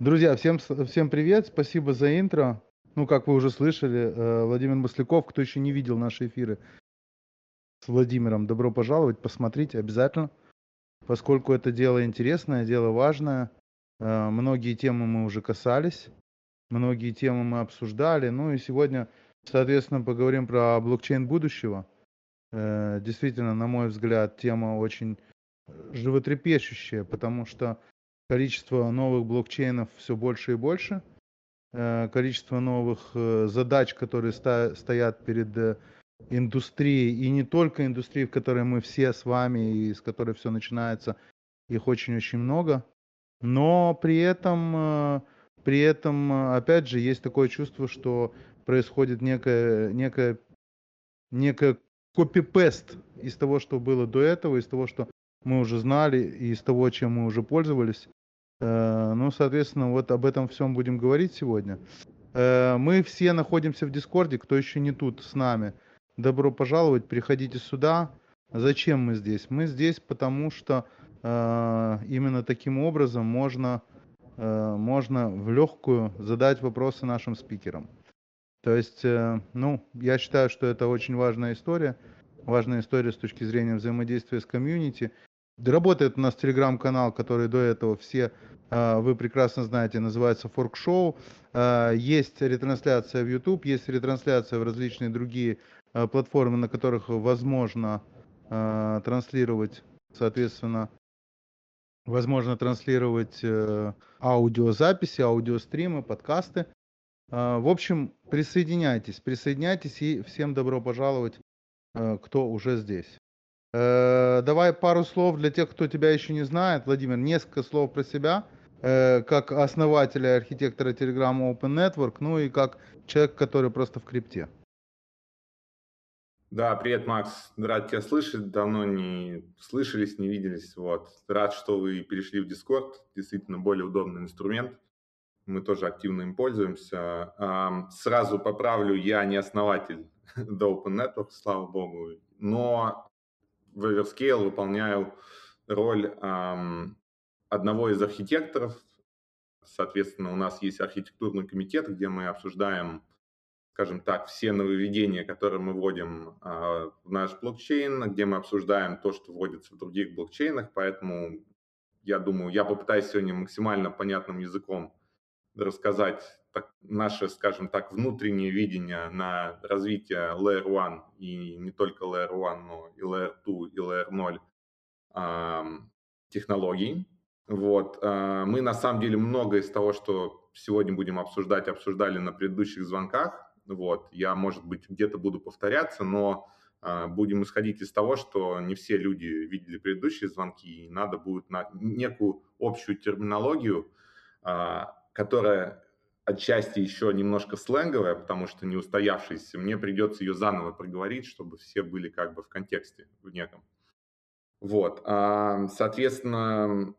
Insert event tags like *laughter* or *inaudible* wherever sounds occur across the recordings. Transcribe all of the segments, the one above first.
Друзья, всем, всем привет, спасибо за интро. Ну, как вы уже слышали, э, Владимир Масляков, кто еще не видел наши эфиры с Владимиром, добро пожаловать, посмотрите обязательно, поскольку это дело интересное, дело важное. Э, Многие темы мы уже касались, многие темы мы обсуждали. Ну и сегодня, соответственно, поговорим про блокчейн будущего. Э, Действительно, на мой взгляд, тема очень животрепещущая, потому что количество новых блокчейнов все больше и больше. Э, Количество новых э, задач, которые стоят перед э, индустрией, и не только индустрией, в которой мы все с вами, и с которой все начинается, их очень-очень много. Но при этом, при этом, опять же, есть такое чувство, что происходит некое, некое, некое копипест из того, что было до этого, из того, что мы уже знали, и из того, чем мы уже пользовались. Э, Ну, соответственно, вот об этом всем будем говорить сегодня. Э, Мы все находимся в Дискорде, кто еще не тут с нами. Добро пожаловать, приходите сюда. Зачем мы здесь? Мы здесь, потому что э, именно таким образом можно, можно в легкую задать вопросы нашим спикерам. То есть, ну, я считаю, что это очень важная история. Важная история с точки зрения взаимодействия с комьюнити. Работает у нас телеграм-канал, который до этого все, э, вы прекрасно знаете, называется Fork Show. Э, Есть ретрансляция в YouTube, есть ретрансляция в различные другие э, платформы, на которых возможно транслировать, соответственно, возможно транслировать э, аудиозаписи, аудиостримы, подкасты. А, В общем, присоединяйтесь, присоединяйтесь и всем добро пожаловать, кто уже здесь. Э, Давай пару слов для тех, кто тебя еще не знает. Владимир, несколько слов про себя, э, как основателя и архитектора Telegram Open Network, ну и как человек, который просто в крипте. Да, привет, Макс. Рад тебя слышать. Давно не слышались, не виделись. Вот. Рад, что вы перешли в Discord. Действительно, более удобный инструмент. Мы тоже активно им пользуемся. Сразу поправлю, я не основатель *laughs* до Open Network, слава богу. Но в Everscale выполняю роль ам, одного из архитекторов. Соответственно, у нас есть архитектурный комитет, где мы обсуждаем скажем так, все нововведения, которые мы вводим а, в наш блокчейн, где мы обсуждаем то, что вводится в других блокчейнах. Поэтому я думаю, я попытаюсь сегодня максимально понятным языком рассказать так, наше, скажем так, внутреннее видение на развитие Layer 1 и не только Layer 1, но и Layer 2, и Layer 0 а, технологий. Вот. а, Мы на самом деле многое из того, что сегодня будем обсуждать, обсуждали на предыдущих звонках. Вот. Я, может быть, где-то буду повторяться, но а, будем исходить из того, что не все люди видели предыдущие звонки, и надо будет на некую общую терминологию, а, которая отчасти еще немножко сленговая, потому что не устоявшаяся, мне придется ее заново проговорить, чтобы все были как бы в контексте в неком. Вот, соответственно,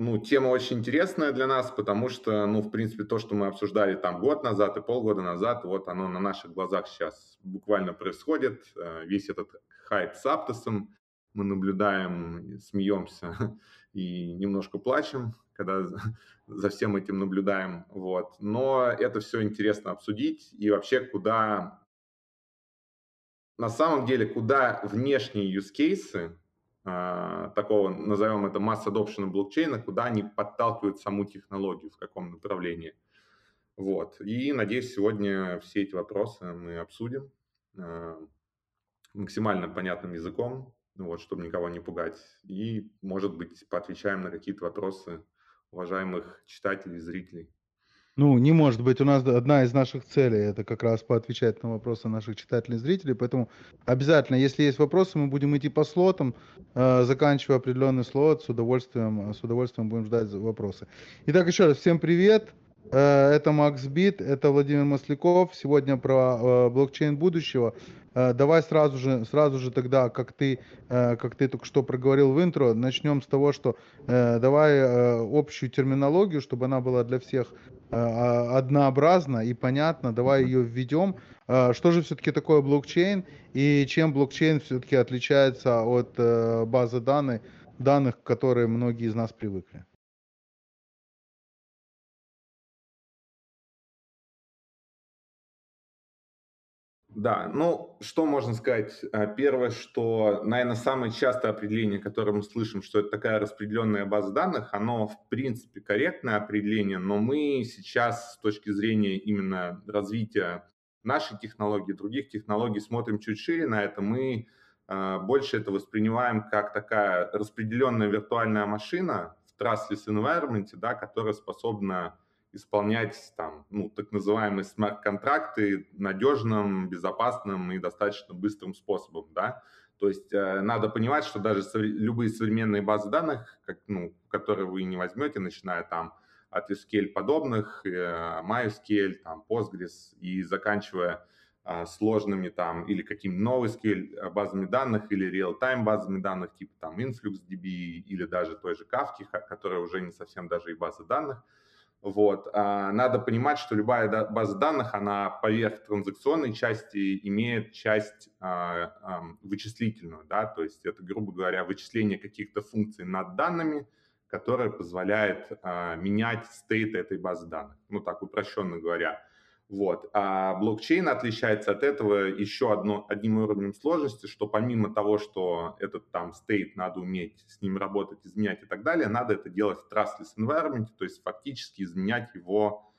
ну, тема очень интересная для нас, потому что, ну, в принципе, то, что мы обсуждали там год назад и полгода назад, вот оно на наших глазах сейчас буквально происходит. Э, Весь этот хайп с Аптосом мы наблюдаем, смеемся *laughs* и немножко плачем, когда *laughs* за- всем этим наблюдаем. Вот. Но это все интересно обсудить и вообще куда, на самом деле, куда внешние use cases а, такого, назовем это, масс adoption блокчейна, куда они подталкивают саму технологию, в каком направлении. Вот. И, надеюсь, сегодня все эти вопросы мы обсудим а, максимально понятным языком, вот, чтобы никого не пугать. И, может быть, поотвечаем на какие-то вопросы уважаемых читателей, зрителей. Ну, не может быть. У нас одна из наших целей это как раз поотвечать на вопросы наших читателей и зрителей. Поэтому обязательно, если есть вопросы, мы будем идти по слотам, э, заканчивая определенный слот, с удовольствием, с удовольствием будем ждать вопросы. Итак, еще раз, всем привет. Э, Это Макс Бит, это Владимир Масляков. Сегодня про э, блокчейн будущего. Э, Давай сразу же, сразу же тогда, как ты, как ты только что проговорил в интро, начнем с того, что давай общую терминологию, чтобы она была для всех а- однообразна и понятна. Давай ее введем. Что же все-таки такое блокчейн и чем блокчейн все-таки отличается от базы данных, данных, к которой многие из нас привыкли? Да, ну, что можно сказать? А, первое, что, наверное, самое частое определение, которое мы слышим, что это такая распределенная база данных, оно, в принципе, корректное определение, но мы сейчас с точки зрения именно развития нашей технологии, других технологий смотрим чуть шире на это. Мы э, больше это воспринимаем как такая распределенная виртуальная машина в trustless environment, да, которая способна исполнять там, ну, так называемые смарт-контракты надежным, безопасным и достаточно быстрым способом, да. То есть э, надо понимать, что даже со, любые современные базы данных, как, ну, которые вы не возьмете, начиная там от SQL подобных, э, MySQL, там, Postgres и заканчивая э, сложными там или какими новыми SQL базами данных или real-time базами данных типа там InfluxDB или даже той же Kafka, которая уже не совсем даже и база данных – вот. А надо понимать, что любая база данных, она поверх транзакционной части имеет часть а, вычислительную, да, то есть это, грубо говоря, вычисление каких-то функций над данными, которое позволяет а, менять стейт этой базы данных, ну так упрощенно говоря. Вот. А блокчейн отличается от этого еще одно, одним уровнем сложности, что помимо того, что этот там стейт надо уметь с ним работать, изменять и так далее, надо это делать в trustless environment, то есть фактически изменять его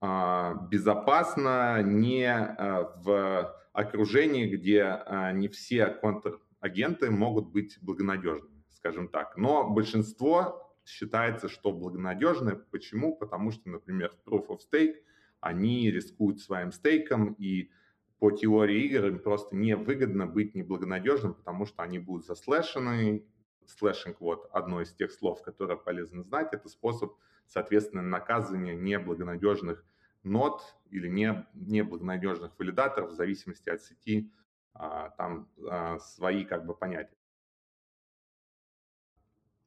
а, безопасно, не а, в окружении, где а, не все контрагенты могут быть благонадежными, скажем так. Но большинство считается, что благонадежны. Почему? Потому что, например, в Proof of Stake – они рискуют своим стейком, и по теории игр им просто невыгодно быть неблагонадежным, потому что они будут заслэшены. Slashing, вот одно из тех слов, которое полезно знать, это способ, соответственно, наказывания неблагонадежных нот или не, неблагонадежных валидаторов в зависимости от сети, а, там а, свои как бы понятия.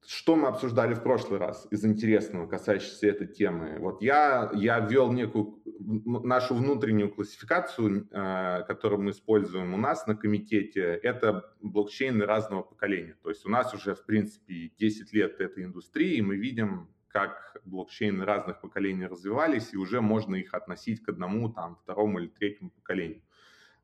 Что мы обсуждали в прошлый раз из интересного, касающегося этой темы? Вот я, я ввел некую нашу внутреннюю классификацию, э, которую мы используем у нас на комитете. Это блокчейны разного поколения. То есть у нас уже, в принципе, 10 лет этой индустрии, и мы видим, как блокчейны разных поколений развивались, и уже можно их относить к одному, там, второму или третьему поколению.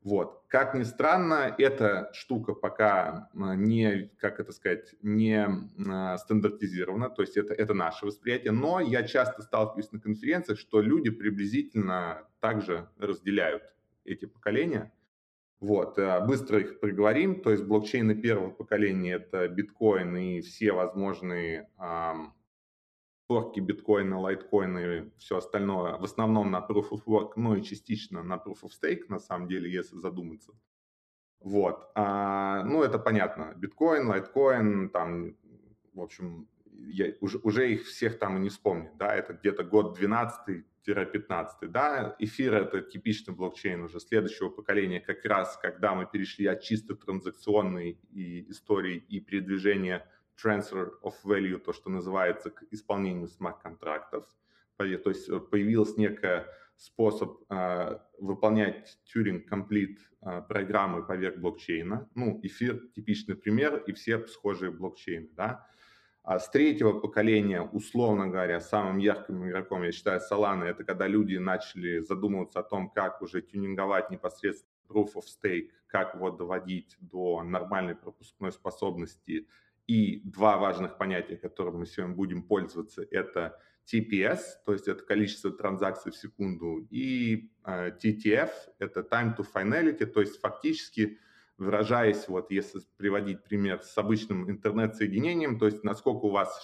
Вот. Как ни странно, эта штука пока а, не, как это сказать, не а, стандартизирована, то есть это, это наше восприятие, но я часто сталкиваюсь на конференциях, что люди приблизительно также разделяют эти поколения. Вот, а, быстро их проговорим, то есть блокчейны первого поколения – это биткоин и все возможные форки биткоина, лайткоина и все остальное, в основном на Proof of Work, но и частично на Proof of Stake, на самом деле, если задуматься. Вот. А, ну, это понятно. Биткоин, лайткоин, там, в общем, я, уже, уже их всех там и не вспомню, да, это где-то год 12-15, да, эфир это типичный блокчейн уже следующего поколения, как раз когда мы перешли от чисто транзакционной и истории и передвижения transfer of value, то, что называется, к исполнению смарт-контрактов. То есть э, появился некий способ э, выполнять Turing Complete э, программы поверх блокчейна. Ну, эфир типичный пример и все схожие блокчейны, да. А с третьего поколения, условно говоря, самым ярким игроком, я считаю, Solana, это когда люди начали задумываться о том, как уже тюнинговать непосредственно Proof of Stake, как его доводить до нормальной пропускной способности и два важных понятия, которым мы сегодня будем пользоваться, это TPS, то есть это количество транзакций в секунду, и э, TTF, это time to finality, то есть фактически выражаясь, вот если приводить пример с обычным интернет-соединением, то есть насколько у вас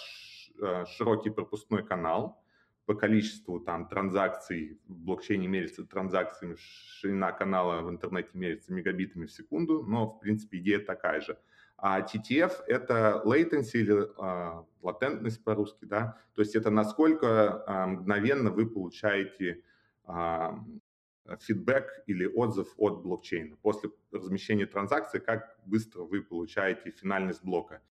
э, широкий пропускной канал по количеству там транзакций, в блокчейне мерится транзакциями, ширина канала в интернете мерится мегабитами в секунду, но в принципе идея такая же – а TTF – это latency или а, латентность по-русски, да, то есть это насколько а, мгновенно вы получаете фидбэк или отзыв от блокчейна. После размещения транзакции, как быстро вы получаете финальность блока.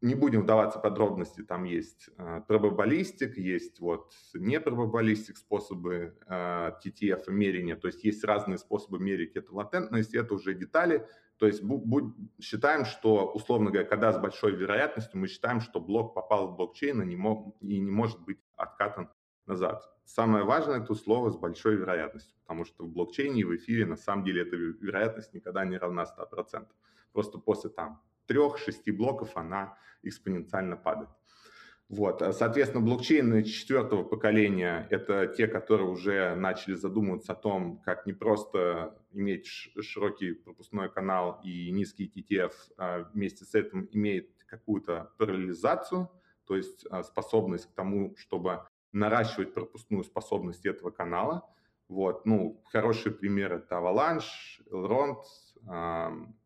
Не будем вдаваться в подробности, там есть э, пробаболистик, есть вот не пробаболистик способы э, TTF мерения, то есть есть разные способы мерить эту латентность, это уже детали, то есть будь, считаем, что, условно говоря, когда с большой вероятностью мы считаем, что блок попал в блокчейн и не, мог, и не может быть откатан назад. Самое важное – это слово с большой вероятностью, потому что в блокчейне и в эфире на самом деле эта вероятность никогда не равна 100%. Просто после там трех-шести блоков она экспоненциально падает. Вот. А, соответственно, блокчейны четвертого поколения – это те, которые уже начали задумываться о том, как не просто иметь широкий пропускной канал и низкий TTF, а вместе с этим имеет какую-то параллелизацию, то есть а, способность к тому, чтобы наращивать пропускную способность этого канала. Вот. Ну, хороший пример – это Avalanche, Elrond,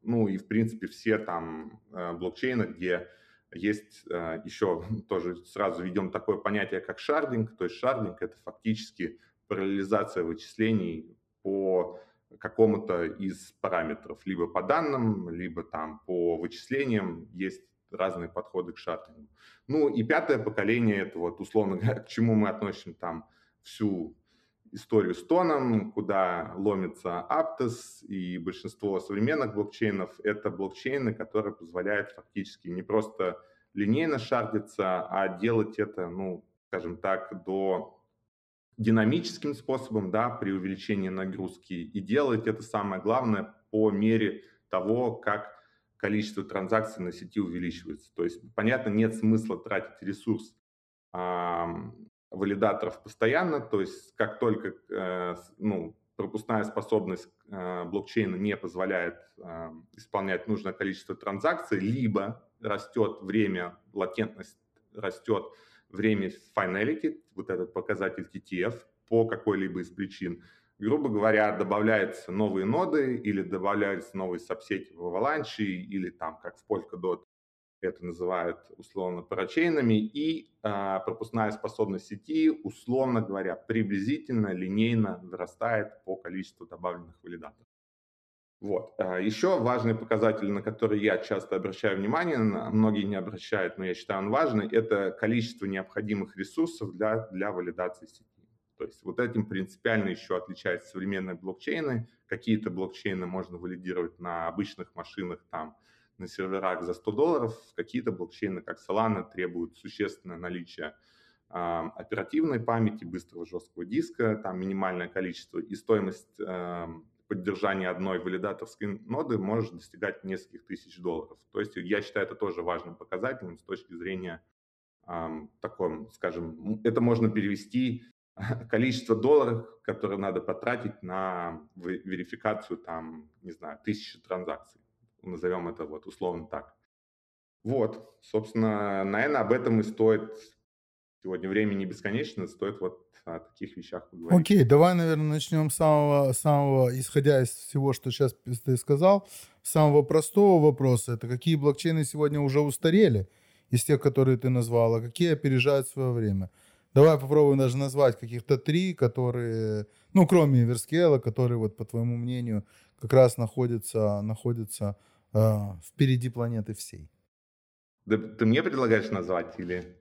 ну и, в принципе, все там блокчейны, где есть э, еще *laughs* тоже сразу введем такое понятие, как шардинг. То есть шардинг – это фактически параллелизация вычислений по какому-то из параметров, либо по данным, либо там по вычислениям. Есть разные подходы к шардингу. Ну и пятое поколение – это вот условно к чему мы относим там всю историю с тоном, куда ломится Aptos, и большинство современных блокчейнов – это блокчейны, которые позволяют фактически не просто линейно шардиться, а делать это, ну, скажем так, до динамическим способом, да, при увеличении нагрузки, и делать это самое главное по мере того, как количество транзакций на сети увеличивается. То есть, понятно, нет смысла тратить ресурс валидаторов постоянно, то есть как только э, ну, пропускная способность э, блокчейна не позволяет э, исполнять нужное количество транзакций, либо растет время, латентность растет время finality, вот этот показатель TTF, по какой-либо из причин. Грубо говоря, добавляются новые ноды или добавляются новые сабсети в Avalanche или там, как в Polkadot, это называют условно парачейнами, и э, пропускная способность сети, условно говоря, приблизительно линейно вырастает по количеству добавленных валидаторов. Вот. А, Еще важный показатель, на который я часто обращаю внимание, многие не обращают, но я считаю он важный, это количество необходимых ресурсов для, для валидации сети. То есть вот этим принципиально еще отличаются современные блокчейны. Какие-то блокчейны можно валидировать на обычных машинах, там, на серверах за 100 долларов, какие-то блокчейны, как Solana, требуют существенное наличие оперативной памяти, быстрого жесткого диска, там минимальное количество, и стоимость э, поддержания одной валидаторской ноды может достигать нескольких тысяч долларов. То есть я считаю это тоже важным показателем с точки зрения э, таком, скажем, это можно перевести *laughs* количество долларов, которые надо потратить на верификацию там, не знаю, тысячи транзакций назовем это вот условно так. Вот, собственно, наверное, об этом и стоит сегодня время не бесконечно, стоит вот о таких вещах поговорить. Окей, давай, наверное, начнем с самого, самого, исходя из всего, что сейчас ты сказал, самого простого вопроса. Это какие блокчейны сегодня уже устарели из тех, которые ты назвал, а какие опережают свое время? Давай попробуем даже назвать каких-то три, которые, ну, кроме Верскела, которые, вот, по твоему мнению, как раз находятся, находятся э, впереди планеты всей. Да ты мне предлагаешь назвать или...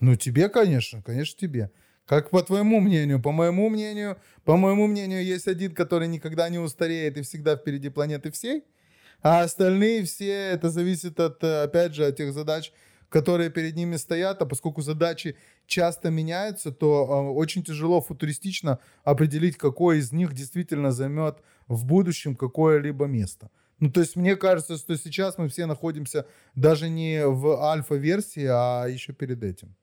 Ну, тебе, конечно, конечно, тебе. Как по твоему мнению? По моему мнению, по моему мнению, есть один, который никогда не устареет и всегда впереди планеты всей. А остальные все, это зависит от, опять же, от тех задач, которые перед ними стоят, а поскольку задачи часто меняются, то э, очень тяжело футуристично определить, какой из них действительно займет в будущем какое-либо место. Ну, то есть мне кажется, что сейчас мы все находимся даже не в альфа-версии, а еще перед этим.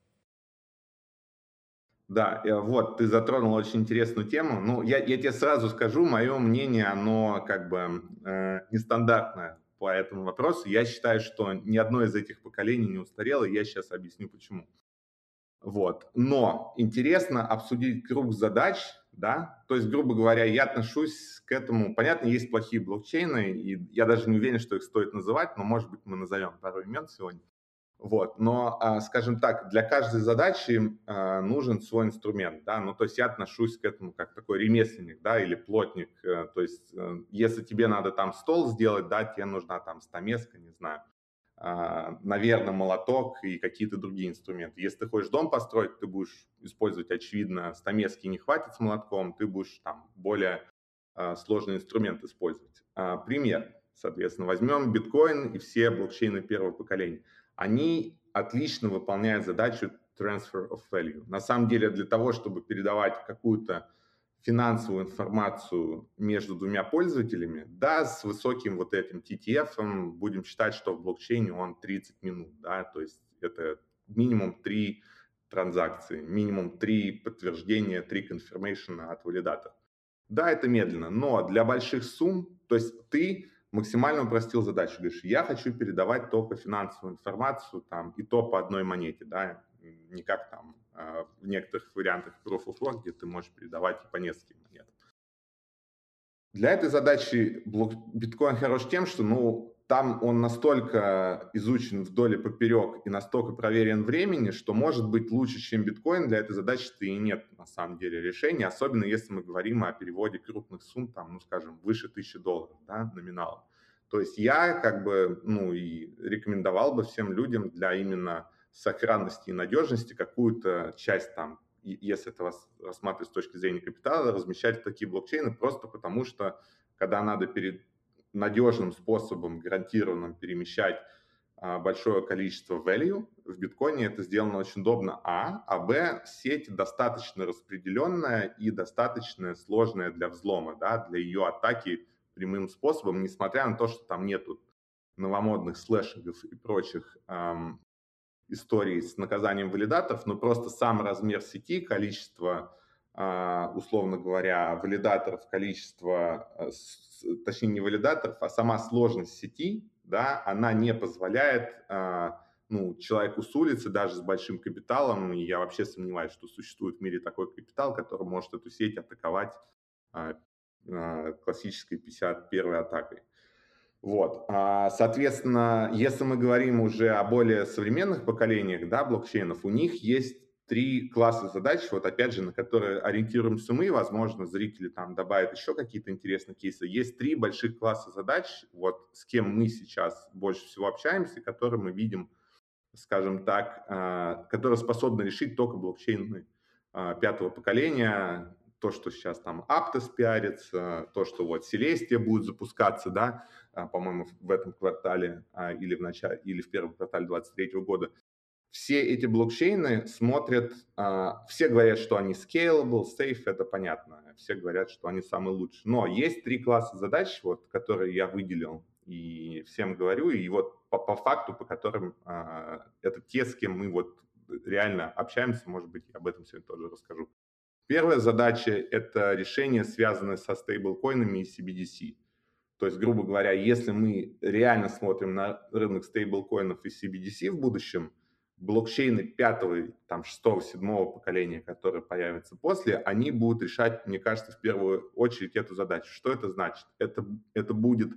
Да, э, вот, ты затронул очень интересную тему. Ну, я, я тебе сразу скажу, мое мнение, оно как бы э, нестандартное по этому вопросу. Я считаю, что ни одно из этих поколений не устарело, и я сейчас объясню почему. Вот. Но интересно обсудить круг задач, да, то есть, грубо говоря, я отношусь к этому, понятно, есть плохие блокчейны, и я даже не уверен, что их стоит называть, но, может быть, мы назовем пару имен сегодня. Вот. Но, а, скажем так, для каждой задачи а, нужен свой инструмент, да, ну, то есть я отношусь к этому как такой ремесленник, да, или плотник, э, то есть э, если тебе надо там стол сделать, да, тебе нужна там стамеска, не знаю, а, наверное, молоток и какие-то другие инструменты. Если ты хочешь дом построить, ты будешь использовать, очевидно, стамески не хватит с молотком, ты будешь там более сложный инструмент использовать. Пример, соответственно, возьмем биткоин и все блокчейны первого поколения – они отлично выполняют задачу transfer of value. На самом деле для того, чтобы передавать какую-то финансовую информацию между двумя пользователями, да, с высоким вот этим TTF, будем считать, что в блокчейне он 30 минут, да, то есть это минимум 3 транзакции, минимум 3 подтверждения, 3 confirmation от валидатора. Да, это медленно, но для больших сумм, то есть ты максимально упростил задачу, говоришь, я хочу передавать только финансовую информацию там и то по одной монете, да, не как там а, в некоторых вариантах Proof of Work, где ты можешь передавать по нескольким монетам. Для этой задачи биткоин хорош тем, что ну, там он настолько изучен вдоль и поперек и настолько проверен времени, что может быть лучше, чем биткоин. Для этой задачи-то и нет на самом деле решения, особенно если мы говорим о переводе крупных сумм, там, ну, скажем, выше 1000 долларов да, номиналом. То есть я как бы, ну, и рекомендовал бы всем людям для именно сохранности и надежности какую-то часть там, если это рассматривать с точки зрения капитала, размещать в такие блокчейны просто потому, что когда надо перед надежным способом, гарантированным перемещать а, большое количество value, в биткоине это сделано очень удобно, а, а б, сеть достаточно распределенная и достаточно сложная для взлома, да, для ее атаки прямым способом, несмотря на то, что там нету новомодных слэшингов и прочих эм, историй с наказанием валидаторов, но просто сам размер сети, количество, условно говоря, валидаторов, количество, с, точнее не валидаторов, а сама сложность сети, да, она не позволяет э, ну, человеку с улицы, даже с большим капиталом, я вообще сомневаюсь, что существует в мире такой капитал, который может эту сеть атаковать классической 51 атакой. Вот, а, соответственно, если мы говорим уже о более современных поколениях, да, блокчейнов, у них есть три класса задач, вот опять же, на которые ориентируемся мы, возможно, зрители там добавят еще какие-то интересные кейсы. Есть три больших класса задач, вот с кем мы сейчас больше всего общаемся, которые мы видим, скажем так, а, которые способны решить только блокчейны а, пятого поколения, то, что сейчас там Aptos пиарится, то, что вот Celestia будет запускаться, да, а, по-моему, в этом квартале или в начале, или в первом квартале 2023 года. Все эти блокчейны смотрят, а, все говорят, что они scalable, safe, это понятно, все говорят, что они самые лучшие. Но есть три класса задач, вот, которые я выделил и всем говорю, и вот по, по факту, по которым это те, с кем мы вот реально общаемся, может быть, об этом сегодня тоже расскажу. Первая задача – это решение, связанное со стейблкоинами и CBDC. То есть, грубо говоря, если мы реально смотрим на рынок стейблкоинов и CBDC в будущем, блокчейны пятого, там, шестого, седьмого поколения, которые появятся после, они будут решать, мне кажется, в первую очередь эту задачу. Что это значит? Это, это будет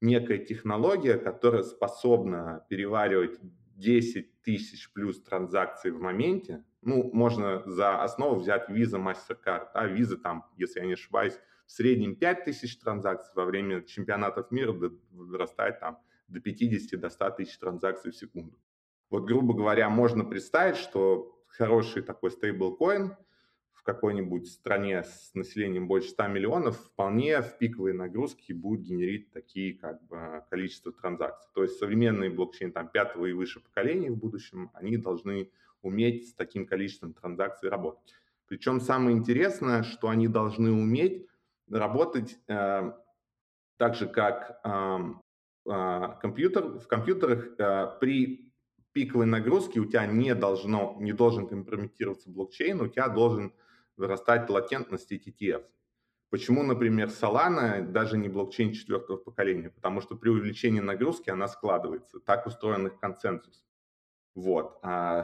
некая технология, которая способна переваривать 10 тысяч плюс транзакций в моменте, ну, можно за основу взять Visa, MasterCard, а Visa там, если я не ошибаюсь, в среднем 5 тысяч транзакций во время чемпионатов мира вырастает там до 50, до 100 тысяч транзакций в секунду. Вот, грубо говоря, можно представить, что хороший такой стейблкоин в какой-нибудь стране с населением больше 100 миллионов вполне в пиковые нагрузки будет генерить такие как бы количество транзакций. То есть современные блокчейны там пятого и выше поколений в будущем, они должны уметь с таким количеством транзакций работать. Причем самое интересное, что они должны уметь работать э, так же, как э, э, компьютер. В компьютерах э, при пиковой нагрузке у тебя не, должно, не должен компрометироваться блокчейн, у тебя должен вырастать латентность TTF. Почему, например, Solana даже не блокчейн четвертого поколения? Потому что при увеличении нагрузки она складывается. Так устроен их консенсус. Вот. А,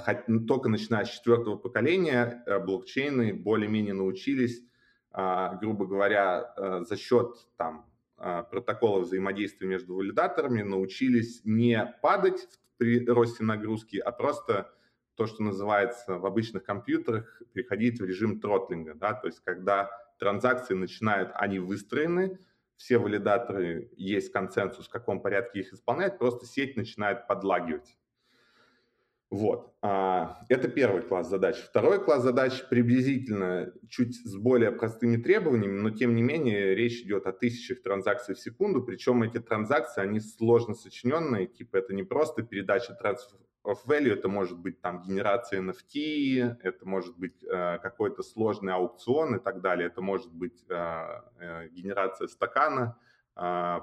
только начиная с четвертого поколения э, блокчейны более-менее научились, а, грубо говоря, э, за счет там, а, протокола взаимодействия между валидаторами научились не падать при росте нагрузки, а просто то, что называется в обычных компьютерах, переходить в режим тротлинга. Да? То есть когда транзакции начинают, они выстроены, все валидаторы, есть консенсус, в каком порядке их исполнять, просто сеть начинает подлагивать. Вот. А, это первый класс задач. Второй класс задач приблизительно чуть с более простыми требованиями, но тем не менее речь идет о тысячах транзакций в секунду, причем эти транзакции, они сложно сочиненные, типа это не просто передача transfer of value, это может быть там генерация NFT, это может быть э, какой-то сложный аукцион и так далее, это может быть э, э, генерация стакана э,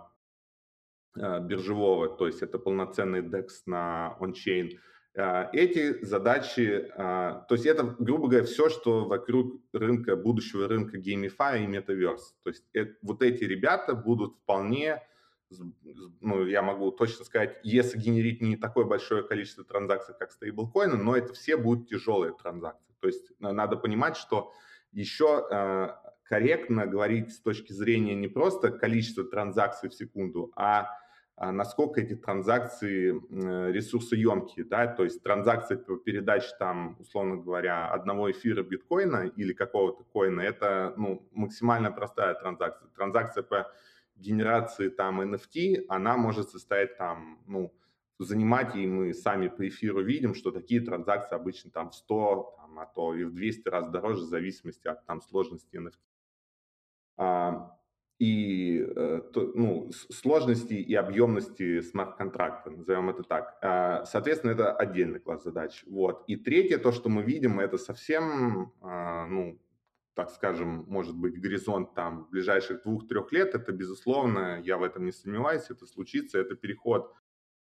э, биржевого, то есть это полноценный DEX на on-chain. Э, эти задачи, э, то есть это, грубо говоря, все, что вокруг рынка, будущего рынка GameFi и Metaverse. То есть вот эти ребята будут вполне ну, я могу точно сказать, если генерить не такое большое количество транзакций, как стейблкоины, но это все будут тяжелые транзакции. То есть надо понимать, что еще э, корректно говорить с точки зрения не просто количества транзакций в секунду, а, а насколько эти транзакции ресурсоемкие, да, то есть транзакции по передаче там, условно говоря, одного эфира биткоина или какого-то коина, это ну, максимально простая транзакция. Транзакция по генерации там NFT, она может состоять там, ну, занимать, и мы сами по эфиру видим, что такие транзакции обычно там в 100, там, а то и в 200 раз дороже в зависимости от там сложности NFT. И э, ну, сложности и объемности смарт-контракта, назовем это так. А, соответственно, это отдельный класс задач. Вот. И третье, то, что мы видим, это совсем а, ну, так скажем, может быть, горизонт там ближайших двух-трех лет, это, безусловно, я в этом не сомневаюсь, это случится, это переход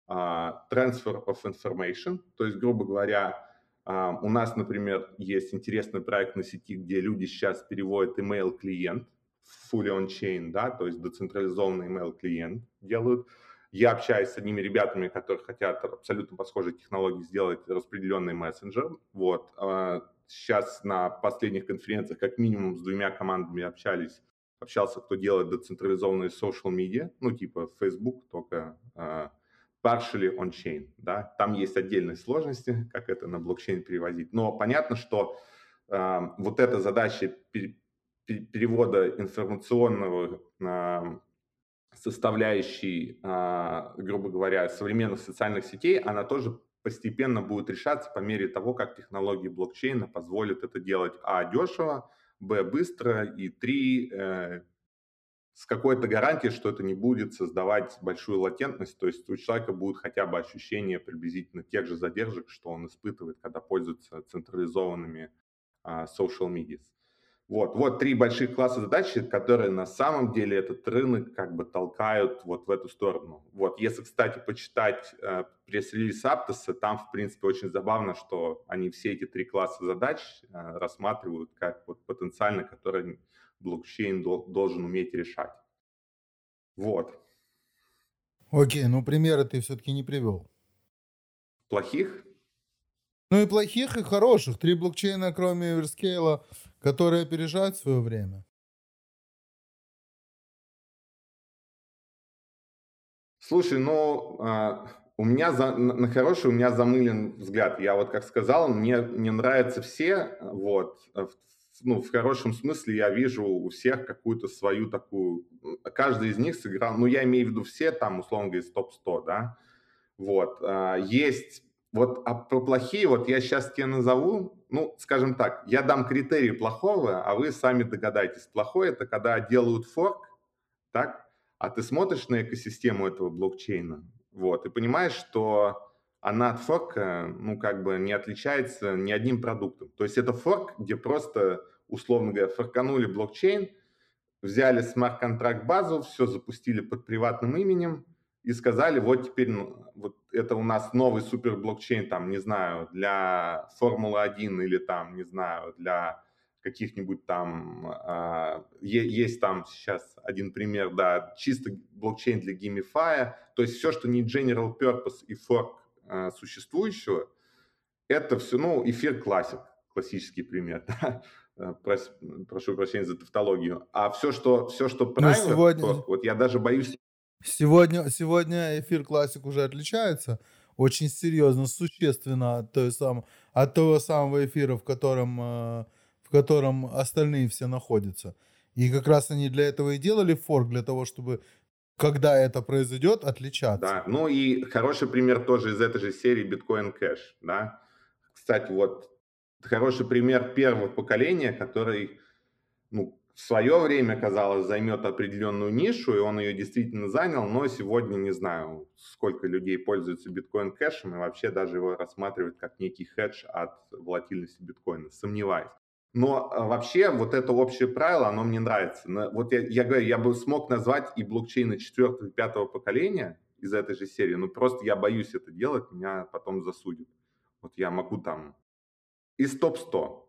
transfer of information, то есть, грубо говоря, у нас, например, есть интересный проект на сети, где люди сейчас переводят email клиент fully on-chain, да, то есть децентрализованный email клиент делают. Я общаюсь с одними ребятами, которые хотят абсолютно по схожей технологии сделать распределенный мессенджер. Вот. Uh, сейчас на последних конференциях как минимум с двумя командами общались, общался, кто делает децентрализованные social media, ну типа Facebook, только uh, partially on-chain, да, там есть отдельные сложности, как это на блокчейн перевозить, но понятно, что uh, вот эта задача перевода информационного составляющей, грубо говоря, современных социальных сетей, она тоже постепенно будет решаться по мере того, как технологии блокчейна позволят это делать а. дешево, б. быстро и три э, с какой-то гарантией, что это не будет создавать большую латентность, то есть у человека будет хотя бы ощущение приблизительно тех же задержек, что он испытывает, когда пользуется централизованными а, social media. Вот, вот три больших класса задач, которые на самом деле этот рынок как бы толкают вот в эту сторону. Вот, если, кстати, почитать э, пресс-релиз Аптоса, там, в принципе, очень забавно, что они все эти три класса задач э, рассматривают как вот потенциально, которые блокчейн дол- должен уметь решать. Вот. Окей, ну примеры ты все-таки не привел. Плохих? Ну и плохих, и хороших. Три блокчейна, кроме Everscale, которые опережают свое время. Слушай, ну, а, у меня за, на хороший у меня замылен взгляд. Я вот как сказал, мне не нравятся все, вот, в, ну, в хорошем смысле я вижу у всех какую-то свою такую, каждый из них сыграл, ну, я имею в виду все, там, условно говоря, топ-100, да, вот, а, есть вот а про плохие, вот я сейчас тебе назову, ну, скажем так, я дам критерии плохого, а вы сами догадайтесь. Плохое – это когда делают форк, так, а ты смотришь на экосистему этого блокчейна, вот, и понимаешь, что она от форка, ну, как бы не отличается ни одним продуктом. То есть это форк, где просто, условно говоря, форканули блокчейн, взяли смарт-контракт базу, все запустили под приватным именем – и сказали, вот теперь ну, вот это у нас новый супер блокчейн, там, не знаю, для Формулы-1 или там, не знаю, для каких-нибудь там, э, есть там сейчас один пример, да, чисто блокчейн для геймифая, то есть все, что не general purpose и fork э, существующего, это все, ну, эфир классик, классический пример, *laughs* да? Э, Прос, прошу прощения за тавтологию, а все, что, все, что ну, правильно, сегодня... вот я даже боюсь Сегодня, сегодня эфир классик уже отличается очень серьезно, существенно от, той сам, от того самого эфира, в котором, э, в котором остальные все находятся. И как раз они для этого и делали форк, для того, чтобы когда это произойдет, отличаться. Да, ну и хороший пример тоже из этой же серии Bitcoin Cash, да. Кстати, вот хороший пример первого поколения, который ну, в свое время, казалось, займет определенную нишу, и он ее действительно занял, но сегодня не знаю, сколько людей пользуются биткоин кэшем и вообще даже его рассматривают как некий хедж от волатильности биткоина. Сомневаюсь. Но а, вообще вот это общее правило, оно мне нравится. Вот я, я говорю, я бы смог назвать и блокчейны четвертого и пятого поколения из этой же серии, но просто я боюсь это делать, меня потом засудят. Вот я могу там из топ-100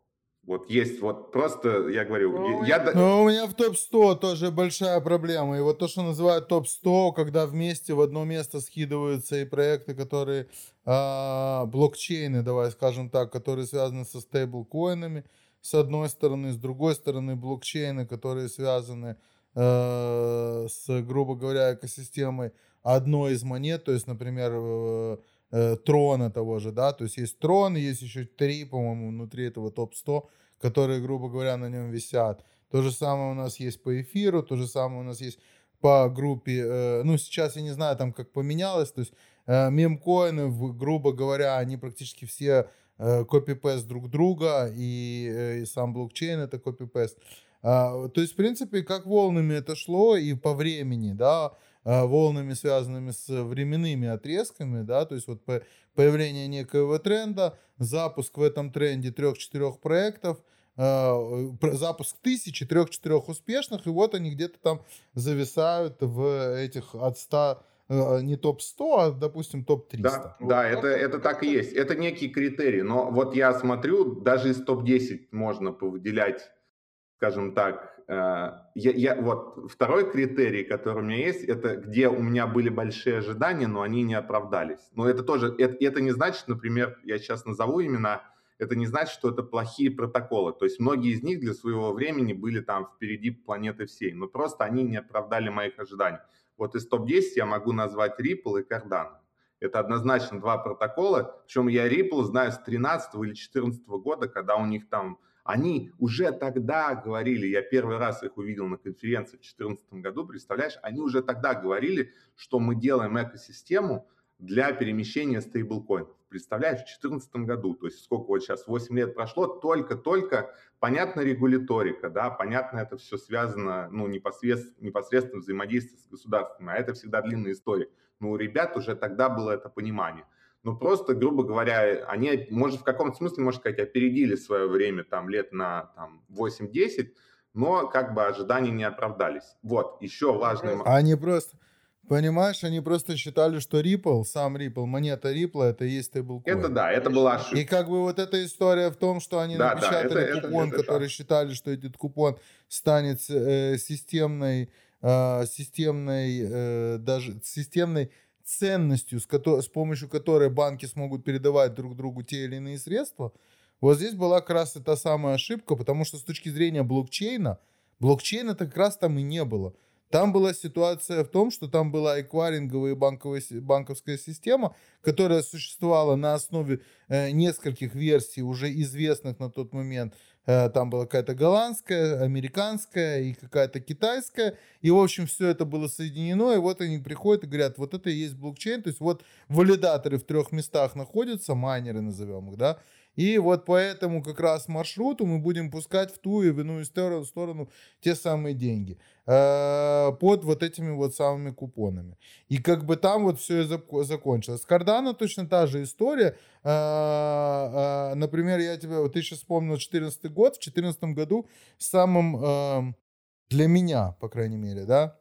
вот есть, вот просто, я говорю, ну, я... Ну, у меня в топ-100 тоже большая проблема. И вот то, что называют топ-100, когда вместе в одно место скидываются и проекты, которые, а, блокчейны, давай скажем так, которые связаны со стейблкоинами, с одной стороны, с другой стороны, блокчейны, которые связаны э, с, грубо говоря, экосистемой одной из монет, то есть, например, э, э, трона того же, да, то есть есть трон, есть еще три, по-моему, внутри этого топ-100, которые, грубо говоря, на нем висят. То же самое у нас есть по эфиру, то же самое у нас есть по группе, э, ну, сейчас я не знаю, там как поменялось, то есть э, мемкоины, грубо говоря, они практически все э, друг друга, и, э, и сам блокчейн это копипест. А, то есть, в принципе, как волнами это шло и по времени, да, волнами, связанными с временными отрезками, да, то есть вот появление некоего тренда, запуск в этом тренде трех-четырех проектов, а, запуск тысячи, трех-четырех успешных, и вот они где-то там зависают в этих от 100 а, не топ-100, а, допустим, топ-300. Да, вот. да это, это так и есть. Это некий критерий. Но вот я смотрю, даже из топ-10 можно повыделять, скажем так, Э, я, я, вот второй критерий, который у меня есть, это где у меня были большие ожидания, но они не оправдались. Но это тоже, это, это не значит, например, я сейчас назову имена, это не значит, что это плохие протоколы. То есть многие из них для своего времени были там впереди планеты всей, но просто они не оправдали моих ожиданий. Вот из топ-10 я могу назвать Ripple и Cardano. Это однозначно два протокола, причем я Ripple знаю с 13 или 14 года, когда у них там они уже тогда говорили, я первый раз их увидел на конференции в 2014 году, представляешь, они уже тогда говорили, что мы делаем экосистему для перемещения стейблкоинов. Представляешь, в 2014 году, то есть сколько вот сейчас, 8 лет прошло, только-только понятно регуляторика, да, понятно это все связано, ну, непосредственно, непосредственно взаимодействие с государством, а это всегда длинная история. Но у ребят уже тогда было это понимание ну просто, грубо говоря, они, может, в каком-то смысле, можно сказать, опередили свое время там лет на там, 8-10, но как бы ожидания не оправдались. Вот, еще важный... Они просто, понимаешь, они просто считали, что Ripple, сам Ripple, монета Ripple, это и есть стейблкоин. Это да, это была ошибка. И как бы вот эта история в том, что они да, напечатали да, это, купон, это, это, который это считали, что этот купон станет э, системной, э, системной, э, даже системной ценностью, с, ко- с помощью которой банки смогут передавать друг другу те или иные средства, вот здесь была как раз и та самая ошибка, потому что с точки зрения блокчейна, блокчейна как раз там и не было. Там была ситуация в том, что там была эквайринговая банковая, банковская система, которая существовала на основе э, нескольких версий, уже известных на тот момент там была какая-то голландская, американская и какая-то китайская. И, в общем, все это было соединено. И вот они приходят и говорят, вот это и есть блокчейн. То есть вот валидаторы в трех местах находятся, майнеры назовем их, да. И вот по этому как раз маршруту мы будем пускать в ту и в иную сторону, сторону те самые деньги э, под вот этими вот самыми купонами. И как бы там вот все и закончилось. С Cardano точно та же история. Э, э, например, я тебе, вот ты сейчас вспомнил 14 год. В 14 году самым, для меня, по крайней мере, да,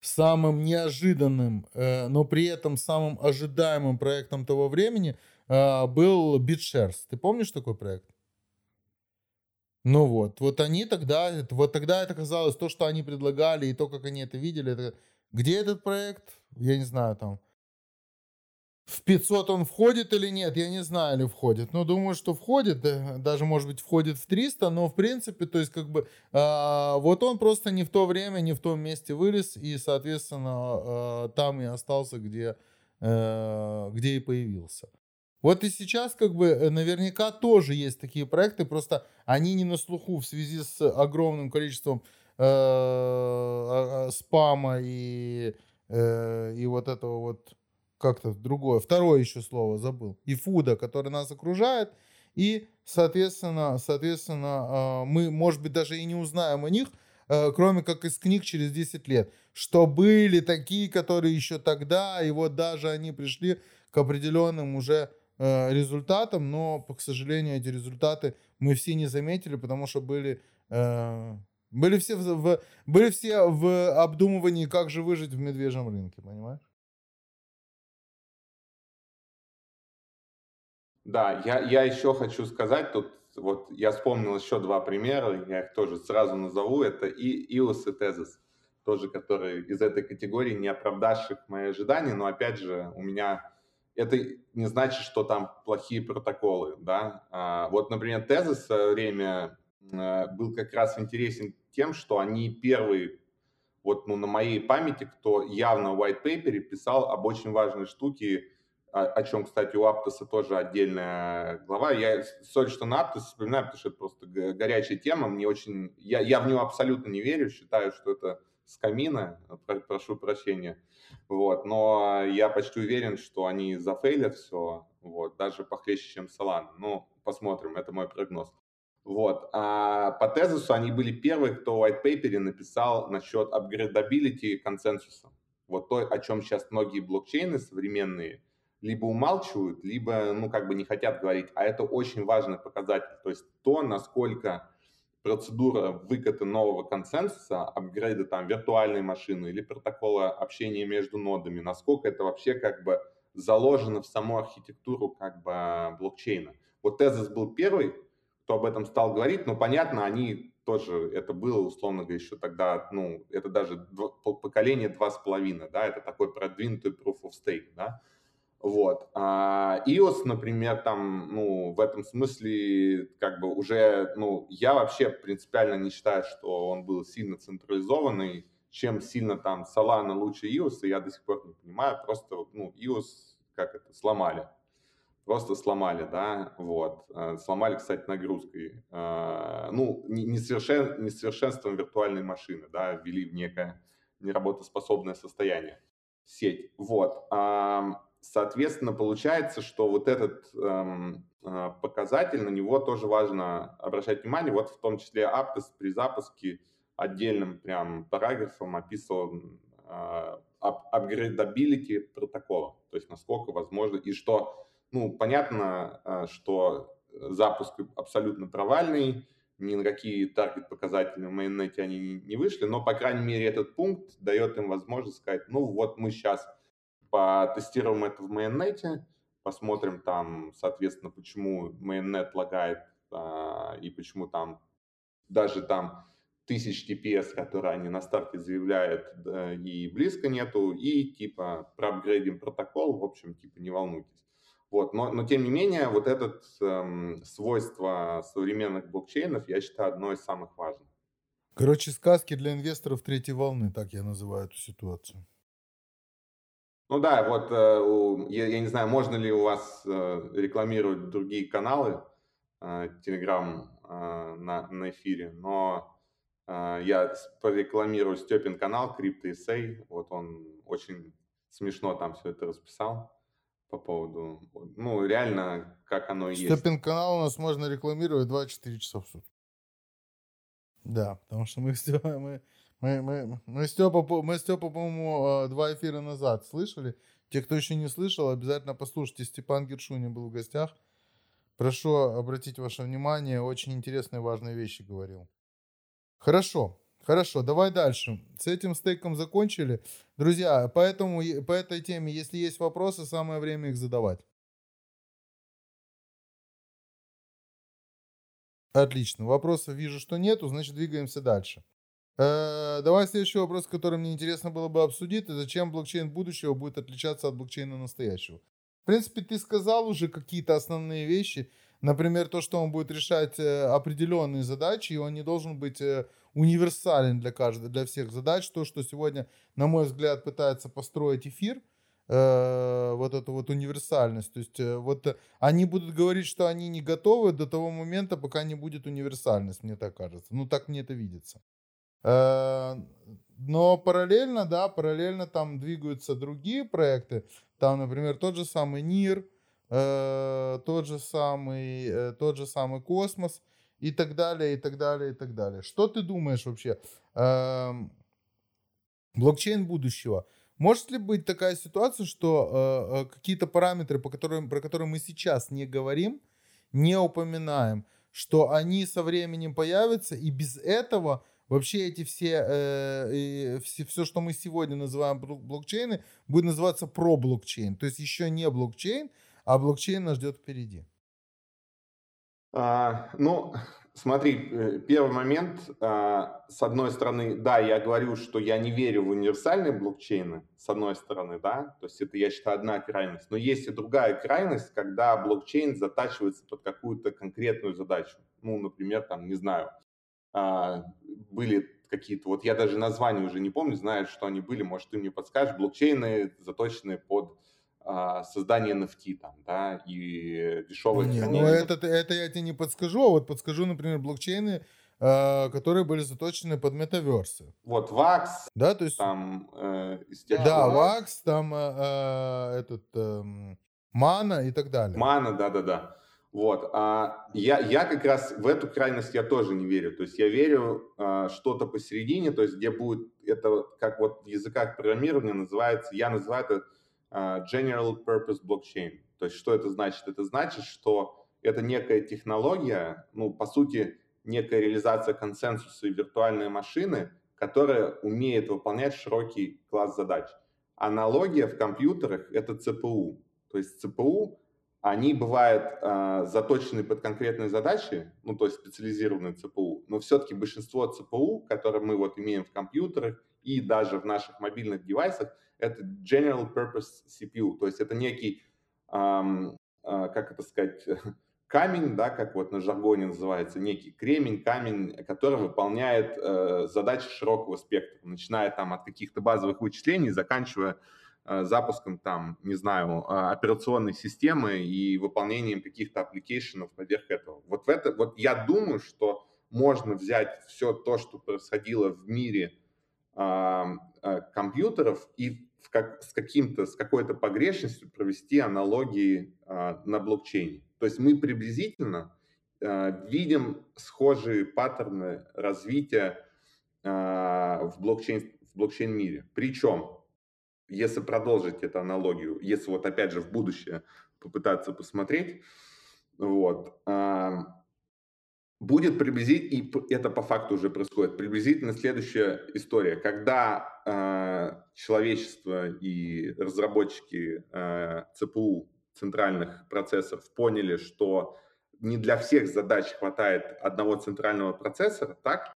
самым неожиданным, но при этом самым ожидаемым проектом того времени – был BitShares. Ты помнишь такой проект? Ну вот, вот они тогда, вот тогда это казалось, то, что они предлагали, и то, как они это видели, это, где этот проект, я не знаю, там, в 500 он входит или нет, я не знаю, или входит. Но думаю, что входит, даже, может быть, входит в 300, но, в принципе, то есть, как бы, э, вот он просто не в то время, не в том месте вырос, и, соответственно, э, там и остался, где, э, где и появился. Вот и сейчас как бы э, наверняка тоже есть такие проекты, просто они не на слуху в связи с огромным количеством э, а, а, спама и, э, и вот этого вот как-то другое. Второе еще слово забыл. И фуда, который нас окружает. И, соответственно, соответственно, мы, может быть, даже и не узнаем о них, кроме как из книг через 10 лет, что были такие, которые еще тогда, и вот даже они пришли к определенным уже результатам, но, к сожалению, эти результаты мы все не заметили, потому что были были все в, были все в обдумывании, как же выжить в медвежьем рынке, понимаешь? Да, я, я еще хочу сказать, тут вот я вспомнил еще два примера, я их тоже сразу назову, это и Иос и Тезис, тоже которые из этой категории, не оправдавших мои ожидания, но опять же у меня это не значит, что там плохие протоколы, да. А, вот, например, Тезис в свое время Э, был как раз интересен тем, что они первые, вот ну, на моей памяти, кто явно в white paper писал об очень важной штуке, о, о чем, кстати, у Аптоса тоже отдельная глава. Я соль, что на Аптос вспоминаю, потому что это просто горячая тема. Мне очень, я, я в него абсолютно не верю, считаю, что это с камина, прошу прощения. Вот, но я почти уверен, что они зафейлят все, вот, даже похлеще, чем Solana. Ну, посмотрим, это мой прогноз. Вот. А по тезису они были первые, кто в white paper написал насчет upgradability консенсуса. Вот то, о чем сейчас многие блокчейны современные либо умалчивают, либо, ну, как бы не хотят говорить. А это очень важный показатель. То есть то, насколько процедура выката нового консенсуса, апгрейда там виртуальной машины или протокола общения между нодами, насколько это вообще как бы заложено в саму архитектуру как бы блокчейна. Вот Тезис был первый, кто об этом стал говорить, но понятно, они тоже, это было, условно говоря, еще тогда, ну, это даже поколение два с половиной, да, это такой продвинутый proof of stake, да, вот. А iOS, например, там, ну, в этом смысле, как бы уже, ну, я вообще принципиально не считаю, что он был сильно централизованный, чем сильно там Solana лучше iOS, я до сих пор не понимаю, просто, ну, iOS, как это, сломали просто сломали, да, вот. Э, сломали, кстати, нагрузкой. Э, ну, несовершен, несовершенством виртуальной машины, да, ввели в некое неработоспособное состояние сеть. Вот. Соответственно, получается, что вот этот эм, э, показатель, на него тоже важно обращать внимание. Вот в том числе Aptos при запуске отдельным прям параграфом описывал upgradability протокола, то есть насколько возможно, и что ну, понятно, а, что запуск абсолютно провальный, ни на какие target-показатели в mainnet е они не вышли, но, по крайней мере, этот пункт дает им возможность сказать, ну, вот мы сейчас потестируем это в mainnet е, посмотрим там, соответственно, почему mainnet лагает а, и почему там даже там тысяч TPS, которые они на старте заявляют, да, и близко нету, и типа проапгрейдим протокол, в общем, типа не волнуйтесь. Вот, но, но тем не менее, вот это эм, свойство современных блокчейнов, я считаю, одно из самых важных. Короче, сказки для инвесторов третьей волны, так я называю эту ситуацию. Ну да, вот э, я, я не знаю, можно ли у вас э, рекламировать другие каналы э, Telegram на, на эфире, но я порекламирую Степин канал CryptoEssay, вот он очень смешно там все это расписал по поводу, ну, реально, как оно и есть. Степин канал у нас можно рекламировать 24 часа в сутки. Да, потому что мы *laughs* мы, мы, мы, мы Степа, мы Степа, по-моему, а, два эфира назад слышали. Те, кто еще не слышал, обязательно послушайте. Степан Гершуни был в гостях. Прошу обратить ваше внимание, очень интересные важные вещи говорил. Хорошо. Хорошо, давай дальше. С этим стейком закончили. Друзья, поэтому по этой теме, если есть вопросы, самое время их задавать. Отлично. Вопросов вижу, что нету, значит двигаемся дальше. Э, давай следующий вопрос, который мне интересно было бы обсудить. Это зачем блокчейн будущего будет отличаться от блокчейна настоящего? В принципе, ты сказал уже какие-то основные вещи. Например, то, что он будет решать э, определенные задачи, и он не должен быть э, универсален для каждой, для всех задач. То, что сегодня, на мой взгляд, пытается построить эфир, вот эту вот универсальность. То есть вот они будут говорить, что они не готовы до того момента, пока не будет универсальность, мне так кажется. Ну, так мне это видится. Но параллельно, да, параллельно там двигаются другие проекты. Там, например, тот же самый НИР, э, тот же самый, э, тот же самый космос и так далее, и так далее, и так далее. Что ты думаешь вообще? Э, блокчейн будущего. Может ли быть такая ситуация, что э, э, какие-то параметры, по которым, про которые мы сейчас не говорим, не упоминаем, что они со временем появятся, и без этого вообще эти все, э, все, все, что мы сегодня называем блокчейны, будет называться про блокчейн. То есть еще не блокчейн, а блокчейн нас ждет впереди. А, ну, смотри, э, первый момент, а, с одной стороны, да, я говорю, что я не верю в универсальные блокчейны, с одной стороны, да, то есть это, я считаю, одна крайность, но есть и другая крайность, когда блокчейн затачивается под какую-то конкретную задачу. Ну, например, там, не знаю, были какие-то, вот я даже названия уже не помню, знаю, что они были, может, ты мне подскажешь, блокчейны, заточенные под а, создание NFT там, да, и дешевые не, Ну, это, это я тебе не подскажу, а вот подскажу, например, блокчейны, э, которые были заточены под метаверсы. Вот VAX, да, то есть там э, да, VAX, там э, э, этот э, Мана и так далее. Мана, да-да-да. Вот, а я, я как раз в эту крайность я тоже не верю. То есть я верю а, что-то посередине, то есть где будет это, как вот в языках программирования называется, я называю это а, general Purpose Blockchain. То есть что это значит? Это значит, что это некая технология, ну, по сути, некая реализация консенсуса и виртуальной машины, которая умеет выполнять широкий класс задач. Аналогия в компьютерах – это ЦПУ. То есть ЦПУ, они бывают э, заточены под конкретные задачи, ну, то есть специализированные ЦПУ, но все-таки большинство ЦПУ, которые мы вот имеем в компьютерах и даже в наших мобильных девайсах – это General Purpose CPU, то есть это некий, эм, э, как это сказать, *laughs* камень, да, как вот на жаргоне называется, некий кремень, камень, который выполняет э, задачи широкого спектра, начиная там от каких-то базовых вычислений, заканчивая э, запуском там, не знаю, э, операционной системы и выполнением каких-то application ов поверх этого. Вот в это, вот я думаю, что можно взять все то, что происходило в мире э, компьютеров и в как, с, каким-то, с какой-то погрешностью провести аналогии а, на блокчейне. То есть мы приблизительно а, видим схожие паттерны развития а, в, блокчейн, в блокчейн-мире. Причем, если продолжить эту аналогию, если вот опять же в будущее попытаться посмотреть, вот, а, будет приблизительно, и это по факту уже происходит, приблизительно следующая история. Когда э, человечество и разработчики э, ЦПУ, центральных процессоров, поняли, что не для всех задач хватает одного центрального процессора, так,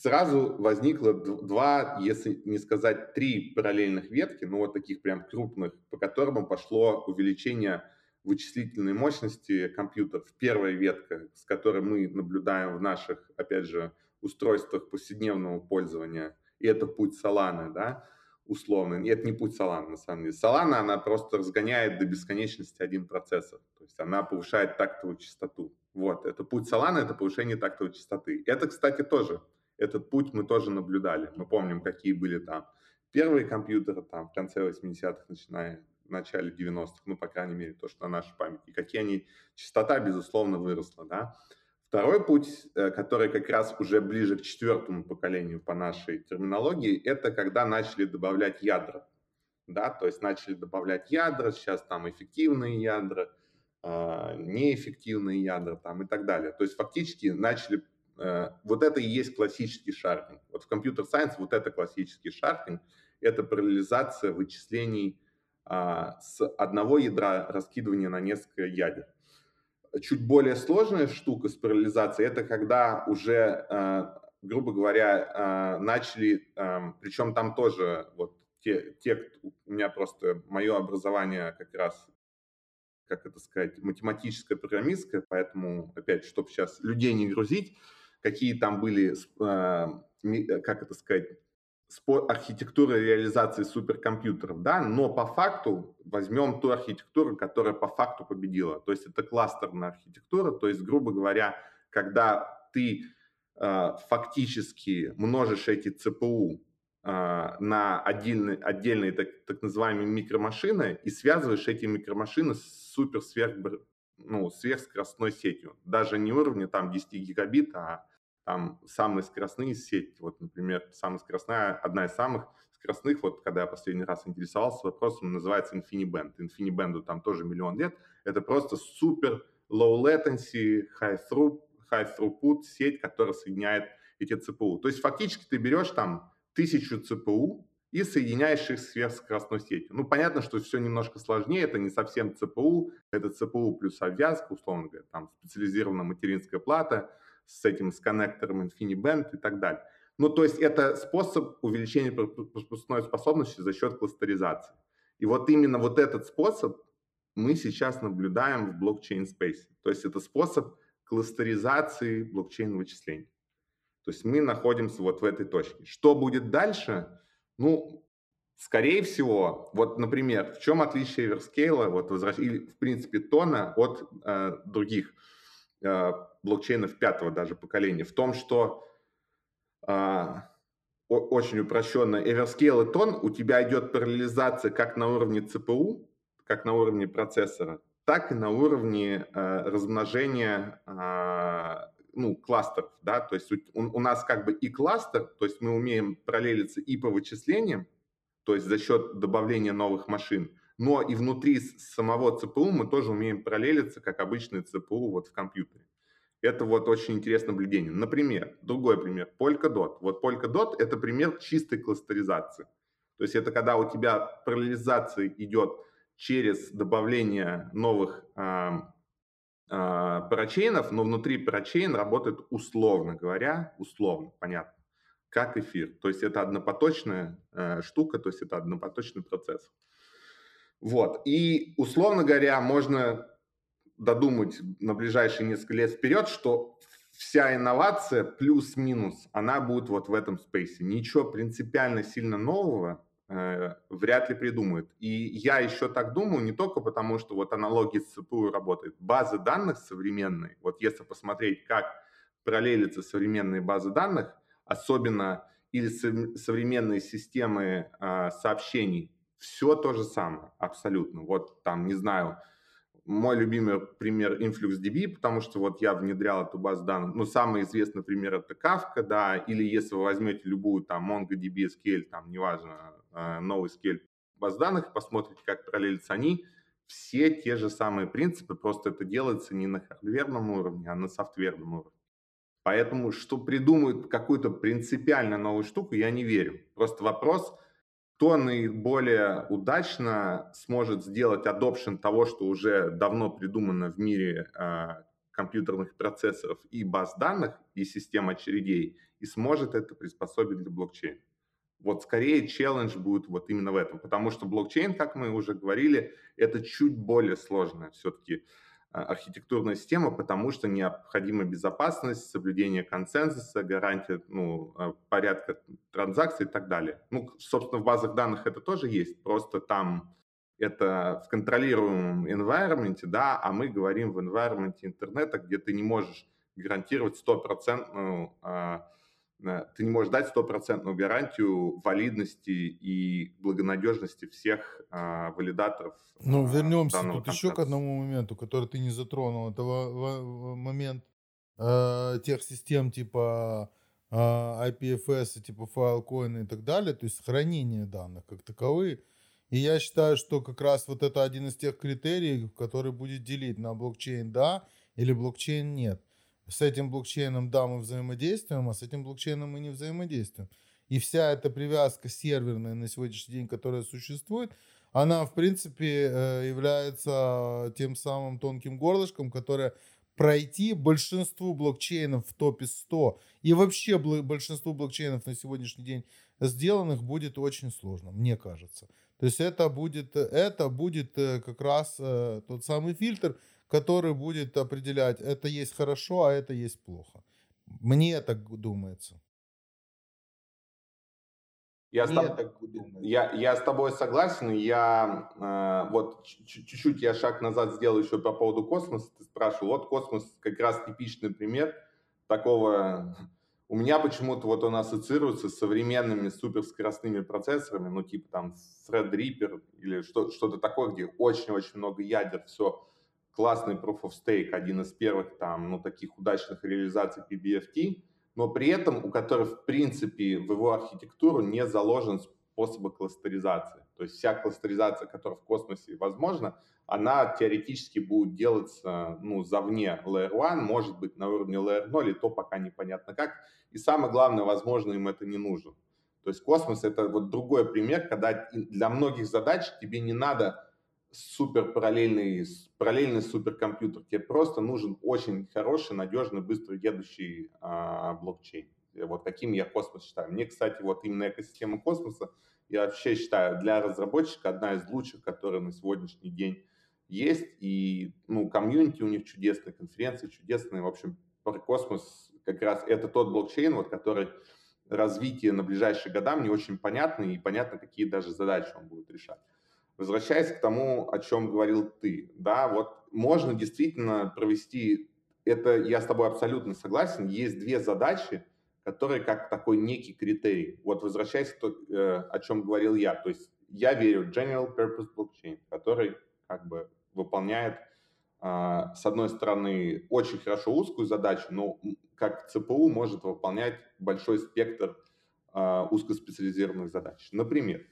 сразу возникло два, если не сказать три параллельных ветки, ну вот таких прям крупных, по которым пошло увеличение вычислительной мощности компьютеров. Первая ветка, с которой мы наблюдаем в наших, опять же, устройствах повседневного пользования, и это путь Solana, да, условно. И это не путь Solana, на самом деле. Solana, она просто разгоняет до бесконечности один процессор. То есть она повышает тактовую частоту. Вот, это путь Solana, это повышение тактовой частоты. Это, кстати, тоже, этот путь мы тоже наблюдали. Мы помним, какие были там первые компьютеры там в конце 80-х, начиная начале 90-х, ну, по крайней мере, то, что на нашей памяти, и какие они, частота, безусловно, выросла, да. Второй путь, э, который как раз уже ближе к четвертому поколению по нашей терминологии, это когда начали добавлять ядра, да, то есть начали добавлять ядра, сейчас там эффективные ядра, э, неэффективные ядра там и так далее. То есть фактически начали, вот это и есть классический шарпинг. Вот в компьютер-сайенс вот это классический шарпинг, это параллелизация вычислений а, с одного ядра раскидывания на несколько ядер. Чуть более сложная штука с параллелизацией – это когда уже, а, грубо говоря, а, начали, причем там тоже вот те, те, у меня просто мое образование как раз, как это сказать, математическое, программистское, поэтому, опять, чтобы сейчас людей не грузить, какие там были, как это сказать, архитектуры реализации суперкомпьютеров, да, но по факту возьмем ту архитектуру, которая по факту победила. То есть это кластерная архитектура, то есть, грубо говоря, когда ты э, фактически множишь эти ЦПУ а, на отдельные, отдельные так, так называемые микромашины и связываешь эти микромашины с супер сверх, ну, сверхскоростной сетью. Даже не уровня там 10 гигабит, а там самые скоростные сети. Вот, например, самая скоростная, одна из самых скоростных, вот когда я последний раз интересовался вопросом, называется InfiniBand. InfiniBand там тоже миллион лет. Это просто супер low latency, high throughput, high throughput сеть, которая соединяет эти ЦПУ. То есть фактически ты берешь там тысячу ЦПУ и соединяешь их сверхскоростной сетью. Ну, понятно, что все немножко сложнее, это не совсем ЦПУ, это ЦПУ плюс обвязка, условно говоря, там специализированная материнская плата с этим, с коннектором InfiniBand и так далее. Ну, то есть это способ увеличения пропускной способности за счет кластеризации. И вот именно вот этот способ мы сейчас наблюдаем в блокчейн-спейсе. То есть это способ кластеризации блокчейн-вычислений. То есть мы находимся вот в этой точке. Что будет дальше? Ну, скорее всего, вот, например, в чем отличие Everscale, вот, возвращ... или, в принципе, Тона от э, других э, блокчейнов пятого даже поколения? В том, что э, очень упрощенно Everscale и Тон, у тебя идет параллелизация как на уровне ЦПУ, как на уровне процессора, так и на уровне э, размножения э, ну, кластеров, да, то есть у, у нас как бы и кластер, то есть мы умеем параллелиться и по вычислениям, то есть за счет добавления новых машин, но и внутри самого ЦПУ мы тоже умеем параллелиться, как обычный ЦПУ вот в компьютере. Это вот очень интересное наблюдение. Например, другой пример, Polkadot. Вот Polkadot – это пример чистой кластеризации. То есть это когда у тебя параллелизация идет через добавление новых а, парачейнов, но внутри парачейн работает условно говоря, условно, понятно, как эфир. То есть это однопоточная э, штука, то есть это однопоточный процесс. Вот. И условно говоря, можно додумать на ближайшие несколько лет вперед, что вся инновация плюс-минус, она будет вот в этом спейсе. Ничего принципиально сильно нового Э, вряд ли придумают. И я еще так думаю не только потому, что вот аналогии с ЦПУ работают. Базы данных современные, вот если посмотреть, как параллелятся современные базы данных, особенно или современные системы э, сообщений, все то же самое, абсолютно. Вот там, не знаю, мой любимый пример InfluxDB, потому что вот я внедрял эту базу данных. Ну, самый известный пример это Kafka, да, или если вы возьмете любую там MongoDB, SQL, там, неважно, э, новый SQL баз данных, посмотрите, как параллелятся они, все те же самые принципы, просто это делается не на хардверном уровне, а на софтверном уровне. Поэтому, что придумают какую-то принципиально новую штуку, я не верю. Просто вопрос, кто наиболее удачно сможет сделать adoption того, что уже давно придумано в мире э, компьютерных процессоров и баз данных, и систем очередей, и сможет это приспособить для блокчейна. Вот скорее челлендж будет вот именно в этом, потому что блокчейн, как мы уже говорили, это чуть более сложная все-таки архитектурная система, потому что необходима безопасность, соблюдение консенсуса, гарантия ну, а, порядка транзакций и так далее. Ну, собственно, в базах данных это тоже есть, просто там это в контролируемом environment, да, а мы говорим в environment интернета, где ты не можешь гарантировать стопроцентную ты не можешь дать стопроцентную гарантию валидности и благонадежности всех а, валидаторов. Ну, а, вернемся тут контакта. еще к одному моменту, который ты не затронул. Это момент э, тех систем типа э, IPFS, типа Filecoin и так далее, то есть хранение данных как таковые. И я считаю, что как раз вот это один из тех критериев, который будет делить на блокчейн да или блокчейн нет с этим блокчейном, да, мы взаимодействуем, а с этим блокчейном мы не взаимодействуем. И вся эта привязка серверная на сегодняшний день, которая существует, она, в принципе, э, является тем самым тонким горлышком, которое пройти большинству блокчейнов в топе 100 и вообще большинству блокчейнов на сегодняшний день сделанных будет очень сложно, мне кажется. То есть это будет, это будет э, как раз э, тот самый фильтр, который будет определять, это есть хорошо, а это есть плохо. Мне так думается. Я, с, тоб... я, я с тобой согласен. Я э, вот чуть-чуть я шаг назад сделал еще по поводу космоса. Ты спрашивал, вот космос как раз типичный пример такого у меня почему-то вот он ассоциируется с современными суперскоростными процессорами, ну типа там Threadripper или что, что-то такое, где очень-очень много ядер, все классный Proof of Stake, один из первых там, ну таких удачных реализаций PBFT, но при этом у которых в принципе в его архитектуру не заложен способы кластеризации. То есть вся кластеризация, которая в космосе возможна, она теоретически будет делаться ну, завне Layer 1, может быть на уровне Layer 0, и то пока непонятно как. И самое главное, возможно, им это не нужно. То есть космос это вот другой пример, когда для многих задач тебе не надо супер параллельный, параллельный суперкомпьютер. Тебе просто нужен очень хороший, надежный, быстро едущий а, блокчейн. Вот каким я космос считаю. Мне, кстати, вот именно экосистема космоса, я вообще считаю, для разработчика одна из лучших, которая на сегодняшний день есть. И, ну, комьюнити у них чудесные, конференции чудесные. В общем, про космос как раз это тот блокчейн, вот, который развитие на ближайшие года мне очень понятно, и понятно, какие даже задачи он будет решать. Возвращаясь к тому, о чем говорил ты, да, вот можно действительно провести, это я с тобой абсолютно согласен, есть две задачи, которые как такой некий критерий. Вот возвращаясь к тому, э, о чем говорил я, то есть я верю в General Purpose Blockchain, который как бы выполняет, а, с одной стороны, очень хорошо узкую задачу, но как ЦПУ может выполнять большой спектр а, узкоспециализированных задач. Например,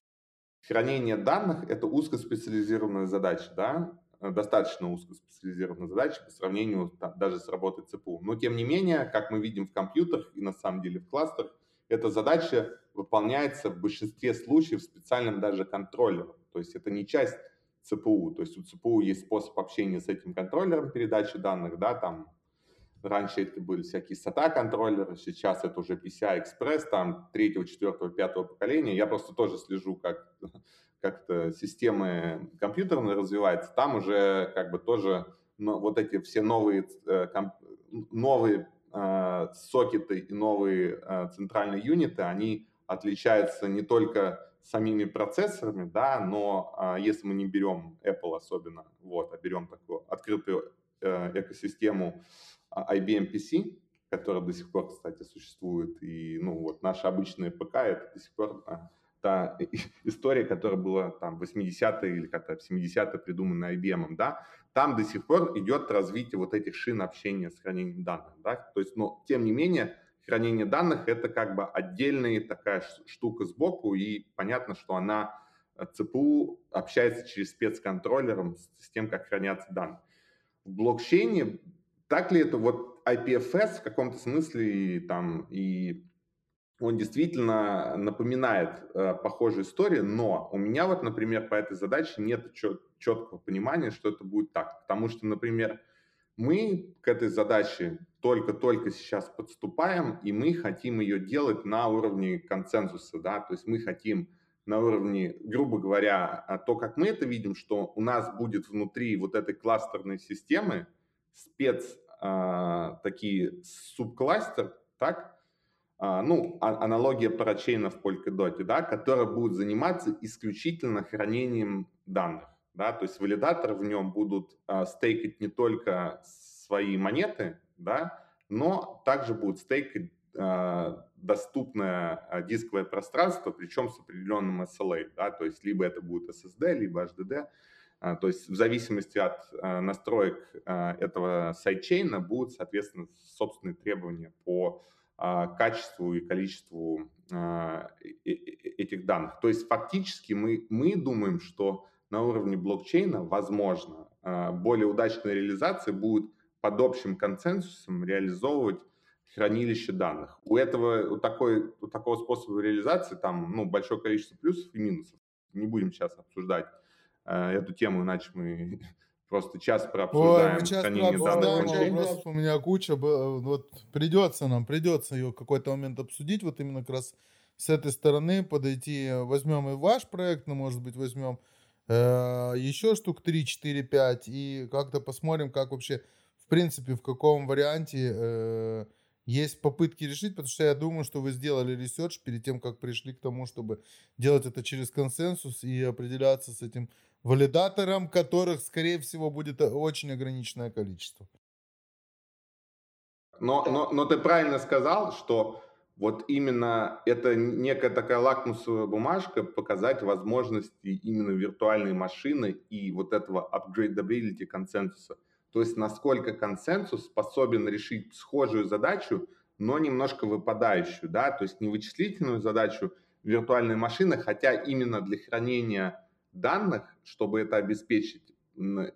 хранение данных – это узкоспециализированная задача, да, достаточно узкоспециализированная задача по сравнению там, даже с работой ЦПУ. Но тем не менее, как мы видим в компьютерах и на самом деле в кластерах, эта задача выполняется в большинстве случаев специальным даже контроллером. То есть это не часть ЦПУ. То есть у ЦПУ есть способ общения с этим контроллером передачи данных, да, там раньше это были всякие SATA контроллеры, сейчас это уже PCI Express, там третьего, четвертого, пятого поколения. Я просто тоже слежу, как *laughs* как-то системы компьютерные развиваются, там уже как бы тоже ну, вот эти все новые, э, комп, новые э, сокеты и новые э, центральные юниты, они отличаются не только самими процессорами, да, но а, если мы не берем Apple особенно, вот, а берем такую открытую э, экосистему IBM PC, которая до сих пор, кстати, существует, и, ну, вот, наши обычные ПК, это до сих пор а, та *laughs* история, которая была там 80-е или как-то 70-е придумана IBM, да, там до сих пор идет развитие вот этих шин общения с хранением данных, да, то есть, но тем не менее, хранение данных это как бы отдельная такая штука сбоку, и понятно, что она э, ЦПУ общается через спецконтроллером с тем, как хранятся данные. В блокчейне так ли это вот IPFS в каком-то смысле там и он действительно напоминает э, похожую историю, но у меня вот, например, по этой задаче нет чет- четкого понимания, что это будет так. Потому что, например, мы к этой задаче только-только сейчас подступаем, и мы хотим ее делать на уровне консенсуса, да, то есть мы хотим на уровне, грубо говоря, а то, как мы это видим, что у нас будет внутри вот этой кластерной системы спец а, такие субкластер, так, а, ну, а, аналогия парачейна в Polkadot, да, которая будет заниматься исключительно хранением данных. Да, то есть валидаторы в нем будут а, стейкать не только свои монеты, да, но также будут стейкать а, доступное а, дисковое пространство, причем с определенным SLA, да, то есть либо это будет SSD, либо HDD, то есть в зависимости от а, настроек а, этого сайдчейна будут, соответственно, собственные требования по а, качеству и количеству а, этих данных. То есть фактически мы, мы думаем, что на уровне блокчейна возможно а, более удачная реализация будет под общим консенсусом реализовывать хранилище данных. У этого, у, такой, у такого способа реализации там ну, большое количество плюсов и минусов. Не будем сейчас обсуждать эту тему, иначе мы *laughs* просто час прообсуждаем Ой, сейчас хранение данных. Вопросов у меня куча. Вот придется нам, придется ее в какой-то момент обсудить. Вот именно как раз с этой стороны подойти. Возьмем и ваш проект, но, может быть, возьмем э, еще штук 3, 4, 5 и как-то посмотрим, как вообще, в принципе, в каком варианте э, есть попытки решить, потому что я думаю, что вы сделали research перед тем, как пришли к тому, чтобы делать это через консенсус и определяться с этим валидатором, которых, скорее всего, будет очень ограниченное количество. Но, но, но ты правильно сказал, что вот именно это некая такая лакмусовая бумажка, показать возможности именно виртуальной машины и вот этого upgradability консенсуса. То есть насколько консенсус способен решить схожую задачу, но немножко выпадающую, да, то есть не вычислительную задачу виртуальной машины, хотя именно для хранения данных, чтобы это обеспечить,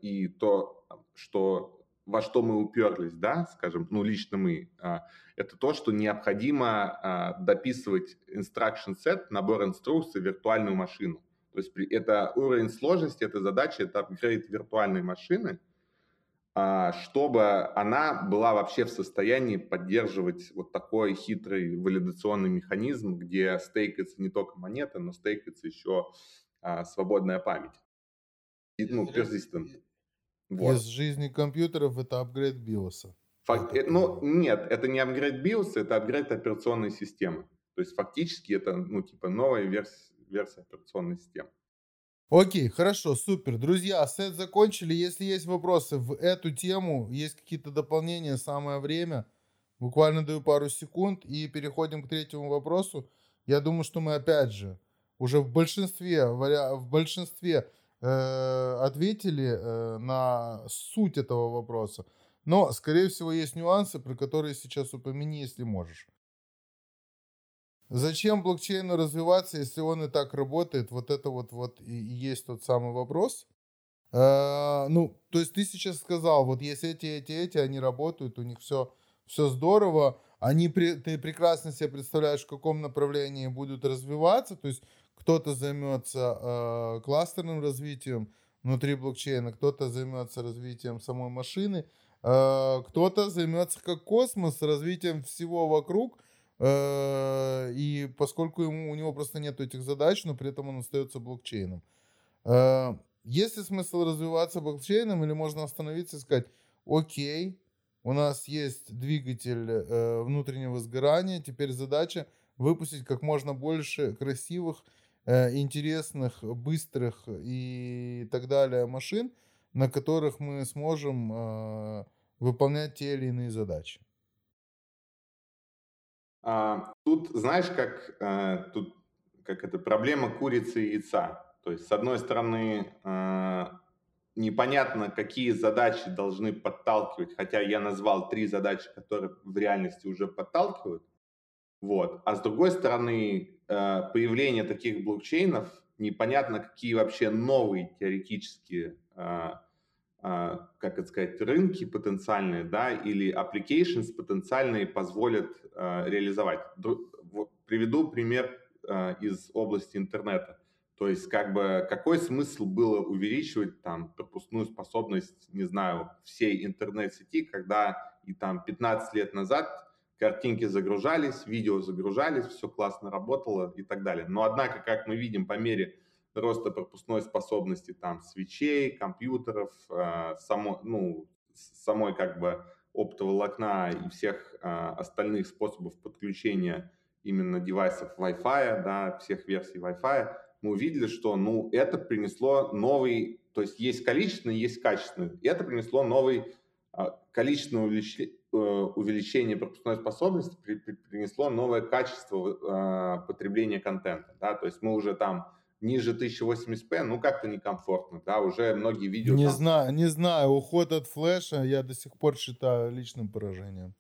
и то, что во что мы уперлись, да, скажем, ну, лично мы, а, это то, что необходимо а, дописывать instruction set, набор инструкций, виртуальную машину. То есть это уровень сложности этой задачи, это апгрейд виртуальной машины, а, чтобы она была вообще в состоянии поддерживать вот такой хитрый валидационный механизм, где стейкается не только монета, но стейкается еще свободная память. И, ну, persistent. Вот. Из жизни компьютеров это апгрейд биоса. Фак... Это... Ну, нет, это не апгрейд биоса, это апгрейд операционной системы. То есть фактически это, ну, типа новая версия, версия операционной системы. Окей, хорошо, супер. Друзья, сет закончили. Если есть вопросы в эту тему, есть какие-то дополнения, самое время. Буквально даю пару секунд и переходим к третьему вопросу. Я думаю, что мы опять же уже в большинстве, в большинстве Э, ответили э, на суть этого вопроса. Но, скорее всего, есть нюансы, про которые сейчас упомяни, если можешь. Зачем блокчейну развиваться, если он и так работает? Вот это вот, вот и есть тот самый вопрос. Э, ну, то есть ты сейчас сказал, вот есть эти, эти, эти, они работают, у них все, все здорово, они, ты прекрасно себе представляешь, в каком направлении будут развиваться, то есть кто-то займется э, кластерным развитием внутри блокчейна, кто-то займется развитием самой машины, э, кто-то займется как космос, развитием всего вокруг. Э, и поскольку ему, у него просто нет этих задач, но при этом он остается блокчейном. Э, есть ли смысл развиваться блокчейном или можно остановиться и сказать, окей, у нас есть двигатель э, внутреннего сгорания, теперь задача выпустить как можно больше красивых интересных, быстрых и так далее машин, на которых мы сможем э, выполнять те или иные задачи. А, тут, знаешь, как а, тут как это проблема курицы и яйца. То есть, с одной стороны, а, непонятно, какие задачи должны подталкивать, хотя я назвал три задачи, которые в реальности уже подталкивают. Вот. А с другой стороны, э, появление таких блокчейнов, непонятно, какие вообще новые теоретические, э, э, как это сказать, рынки потенциальные, да, или applications потенциальные позволят реализовать. Приведу пример из области интернета. То есть, как бы, какой смысл было увеличивать там пропускную способность, не знаю, всей интернет-сети, когда и там 15 лет назад картинки загружались, видео загружались, все классно работало и так далее. Но однако, как мы видим, по мере роста пропускной способности там свечей, компьютеров, э, само, ну, самой как бы оптоволокна и всех э, остальных способов подключения именно девайсов Wi-Fi, да, всех версий Wi-Fi, мы увидели, что ну, это принесло новый, то есть есть количественный, есть качественный. И это принесло новый э, количественное увеличение увеличение пропускной способности при, при, принесло новое качество э, потребления контента. Да? То есть мы уже там ниже 1080p, ну как-то некомфортно, да, уже многие видео... Не там... знаю, не знаю, уход от флеша я до сих пор считаю личным поражением.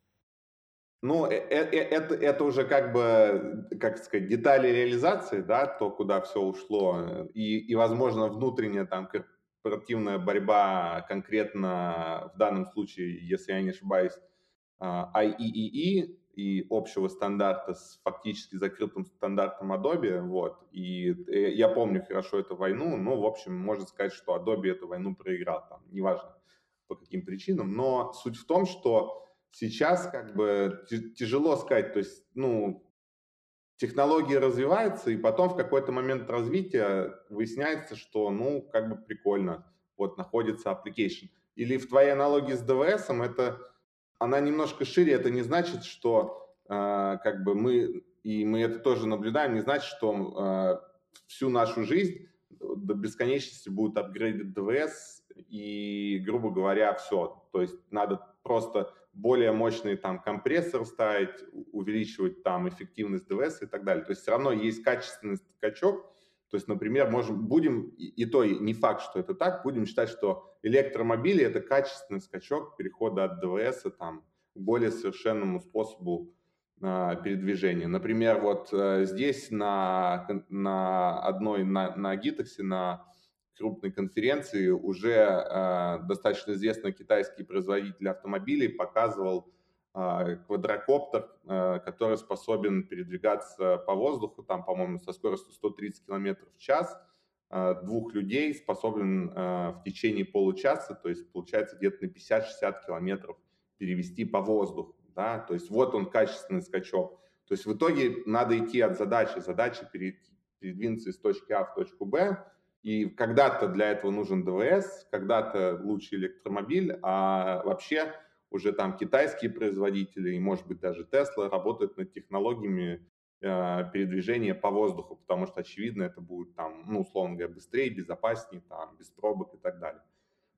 Ну, э, это, это уже как бы, как сказать, детали реализации, да, то, куда все ушло, и, и возможно, внутренняя там корпоративная борьба конкретно в данном случае, если я не ошибаюсь, IEEE а, и общего стандарта с фактически закрытым стандартом Adobe, вот, и э, я помню хорошо эту войну, ну, в общем, можно сказать, что Adobe эту войну проиграл, там, неважно по каким причинам, но суть в том, что сейчас как бы тяжело сказать, то есть, ну, технологии развиваются, и потом в какой-то момент развития выясняется, что, ну, как бы прикольно, вот, находится application. Или в твоей аналогии с ДВС это она немножко шире. Это не значит, что э, как бы мы, и мы это тоже наблюдаем, не значит, что э, всю нашу жизнь до бесконечности будут апгрейдить ДВС и, грубо говоря, все. То есть надо просто более мощный там компрессор ставить, увеличивать там эффективность ДВС и так далее. То есть все равно есть качественный скачок. То есть, например, можем, будем, и, и то не факт, что это так, будем считать, что электромобили – это качественный скачок перехода от ДВС там, к более совершенному способу э, передвижения. Например, вот э, здесь на, на одной, на, на Гитексе, на крупной конференции уже э, достаточно известный китайский производитель автомобилей показывал квадрокоптер, э, который способен передвигаться по воздуху, там, по-моему, со скоростью 130 км в час, э, двух людей способен в течение получаса, то есть получается где-то на 50-60 километров перевести по воздуху, да, то есть вот он качественный скачок. То есть в итоге надо идти от задачи, задача передвинуться из точки А в точку Б, и когда-то для этого нужен ДВС, когда-то лучший электромобиль, а вообще уже там китайские производители и, может быть, даже Tesla работают над технологиями э, передвижения по воздуху, потому что, очевидно, это будет там, ну, условно говоря, быстрее, безопаснее, там, без пробок и так далее.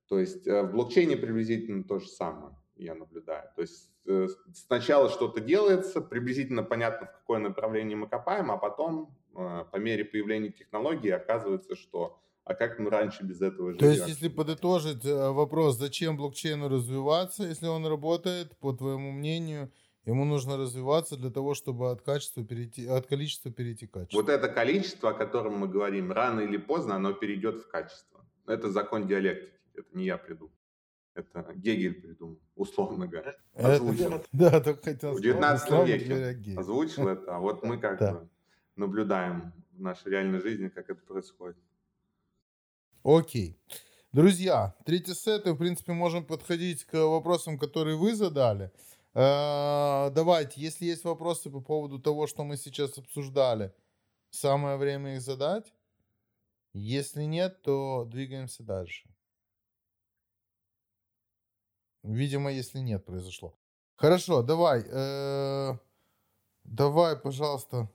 То есть э, в блокчейне приблизительно то же самое я наблюдаю. То есть э, сначала что-то делается, приблизительно понятно, в какое направление мы копаем, а потом а, по мере появления технологий оказывается, что а как мы раньше без этого жили? То есть, если подытожить э, вопрос, зачем блокчейну развиваться, если он работает, по твоему мнению, ему нужно развиваться для того, чтобы от качества перейти, от количества перейти к качеству. Вот это количество, о котором мы говорим, рано или поздно оно перейдет в качество. Это закон диалектики, это не я придумал. Это Гегель придумал, условно говоря. Озвучил. Это, *laughs* да, только хотел В 19 веке озвучил это, а вот мы как бы наблюдаем в нашей реальной жизни, как это происходит. Окей. Друзья, третий сет, и, в принципе, можем подходить к вопросам, которые вы задали. Э, давайте, если есть вопросы по поводу того, что мы сейчас обсуждали, самое время их задать. Если нет, то двигаемся дальше. Видимо, если нет, произошло. Хорошо, давай. Э, давай, пожалуйста,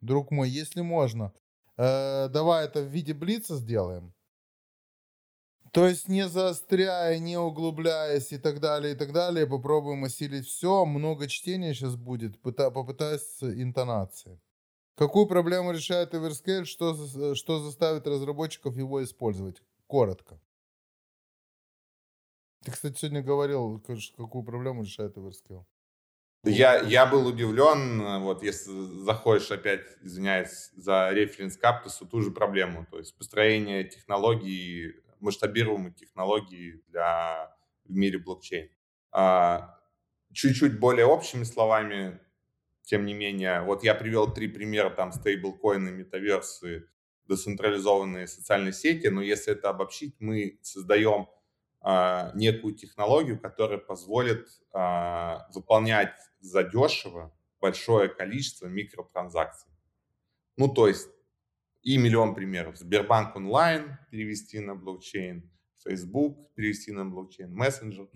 друг мой, если можно, э, давай это в виде блица сделаем. То есть не заостряя, не углубляясь и так далее, и так далее, попробуем осилить все. Много чтения сейчас будет, попытаюсь с интонацией. Какую проблему решает Everscale, что, что заставит разработчиков его использовать? Коротко. Ты, кстати, сегодня говорил, какую проблему решает Everscale. Я, я был удивлен, вот если заходишь опять, извиняюсь, за референс каптусу, ту же проблему, то есть построение технологий, масштабируемой технологии для, в мире блокчейн. А, чуть-чуть более общими словами, тем не менее, вот я привел три примера, там, стейблкоины, метаверсы, децентрализованные социальные сети, но если это обобщить, мы создаем а, некую технологию, которая позволит а, выполнять задешево большое количество микротранзакций. Ну, то есть и миллион примеров. Сбербанк онлайн перевести на блокчейн, Facebook перевести на блокчейн, мессенджер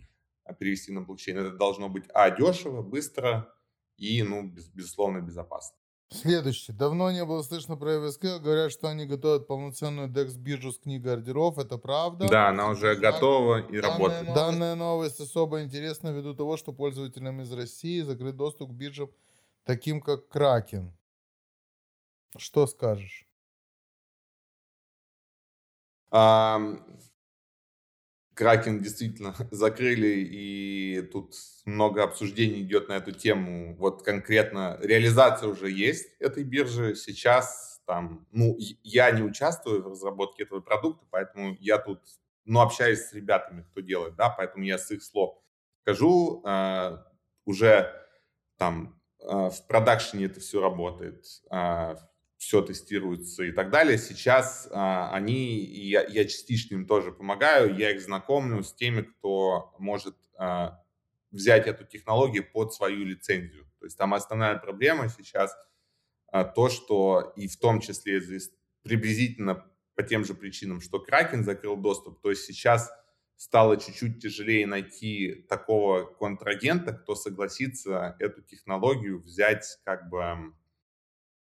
перевести на блокчейн. Это должно быть, а, дешево, быстро и, ну, без, безусловно, безопасно. Следующее. Давно не было слышно про EVSK. Говорят, что они готовят полноценную DEX-биржу с книгой ордеров. Это правда? Да, она уже готова и работает. Новость, данная новость особо интересна ввиду того, что пользователям из России закрыт доступ к биржам, таким как Кракен. Что скажешь? Кракен действительно *laughs* закрыли, и тут много обсуждений идет на эту тему. Вот конкретно реализация уже есть этой биржи. Сейчас там, ну, я не участвую в разработке этого продукта, поэтому я тут, ну, общаюсь с ребятами, кто делает, да, поэтому я с их слов скажу. Э, уже там э, в продакшене это все работает. Э, все тестируется и так далее. Сейчас а, они, я, я частично им тоже помогаю, я их знакомлю с теми, кто может а, взять эту технологию под свою лицензию. То есть там основная проблема сейчас а, то, что и в том числе приблизительно по тем же причинам, что Кракен закрыл доступ, то есть сейчас стало чуть-чуть тяжелее найти такого контрагента, кто согласится эту технологию взять как бы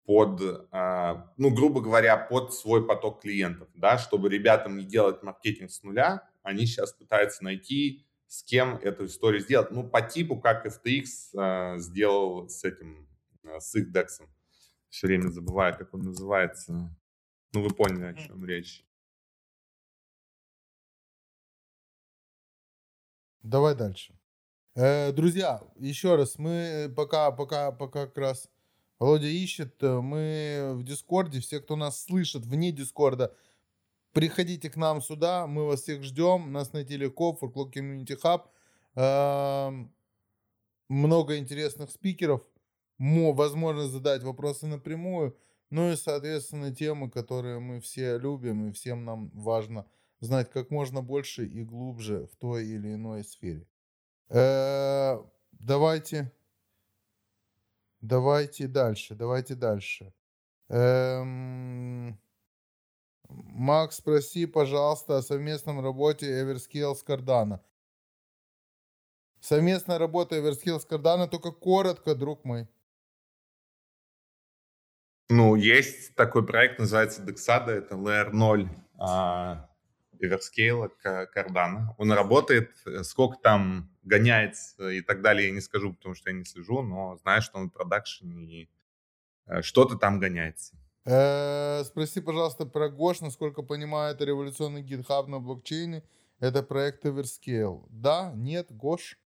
под, а, ну, грубо говоря, под свой поток клиентов, да, чтобы ребятам не делать маркетинг с нуля, они сейчас пытаются найти с кем эту историю сделать. Ну, по типу, как FTX э, сделал с этим, э, с их DEX. Все время забываю, как он называется. Ну, вы поняли, о чем речь. Давай дальше. Э, друзья, еще раз, мы пока, пока, пока как раз Володя ищет, э, мы в Дискорде, все, кто нас слышит вне Дискорда, приходите к нам сюда, мы вас всех ждем, нас найти легко, Фурклок Community Hub, э, много интересных спикеров, возможность задать вопросы напрямую, ну и, соответственно, темы, которые мы все любим, и всем нам важно знать как можно больше и глубже в той или иной сфере. Э, давайте, давайте дальше, давайте дальше. Эм, Макс, спроси, пожалуйста, о совместном работе Everscale с Cardano. Совместная работа Everscale с Cardano, только коротко, друг мой. Ну, есть такой проект, называется Dexada, это Layer 0 а, Everscale, Cardano. Он работает, э, сколько там гоняется и так далее, я не скажу, потому что я не слежу, но знаю, что он в продакшене и э, что-то там гоняется. Э, спроси, пожалуйста, про Гош. Насколько понимаю, это революционный GitHub на блокчейне. Это проект Everscale. Да? Нет? GOSH?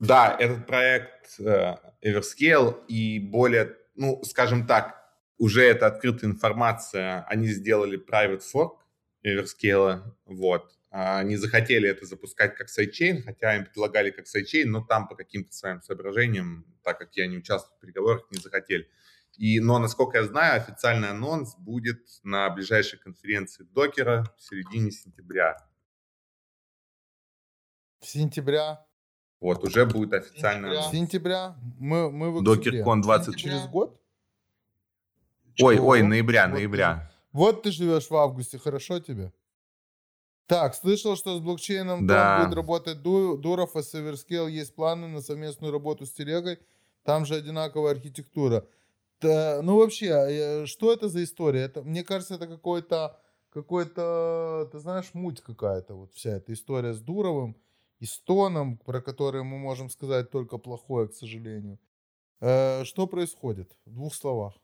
Да, этот проект э, Everscale и более, ну, скажем так, уже это открытая информация, они сделали private fork Everscale, вот. А они захотели это запускать как sidechain, хотя им предлагали как sidechain, но там по каким-то своим соображениям, так как я не участвую в переговорах, не захотели. И, но, насколько я знаю, официальный анонс будет на ближайшей конференции Docker а в середине сентября. Сентября? Вот, уже будет официально. Сентября. Сентября. Мы, мы в Докеркон 20. Через год? Ой, ой, ноября, вот ноября. Ты, вот ты живешь в августе, хорошо тебе? Так, слышал, что с блокчейном да. будет работать Дуров, а Северскейл есть планы на совместную работу с телегой. Там же одинаковая архитектура. Да, ну вообще, э, что это за история? Это, мне кажется, это какой-то, какой-то, ты знаешь, муть какая-то вот вся эта история с Дуровым и Стоном, про которые мы можем сказать только плохое, к сожалению. Э, что происходит? В двух словах.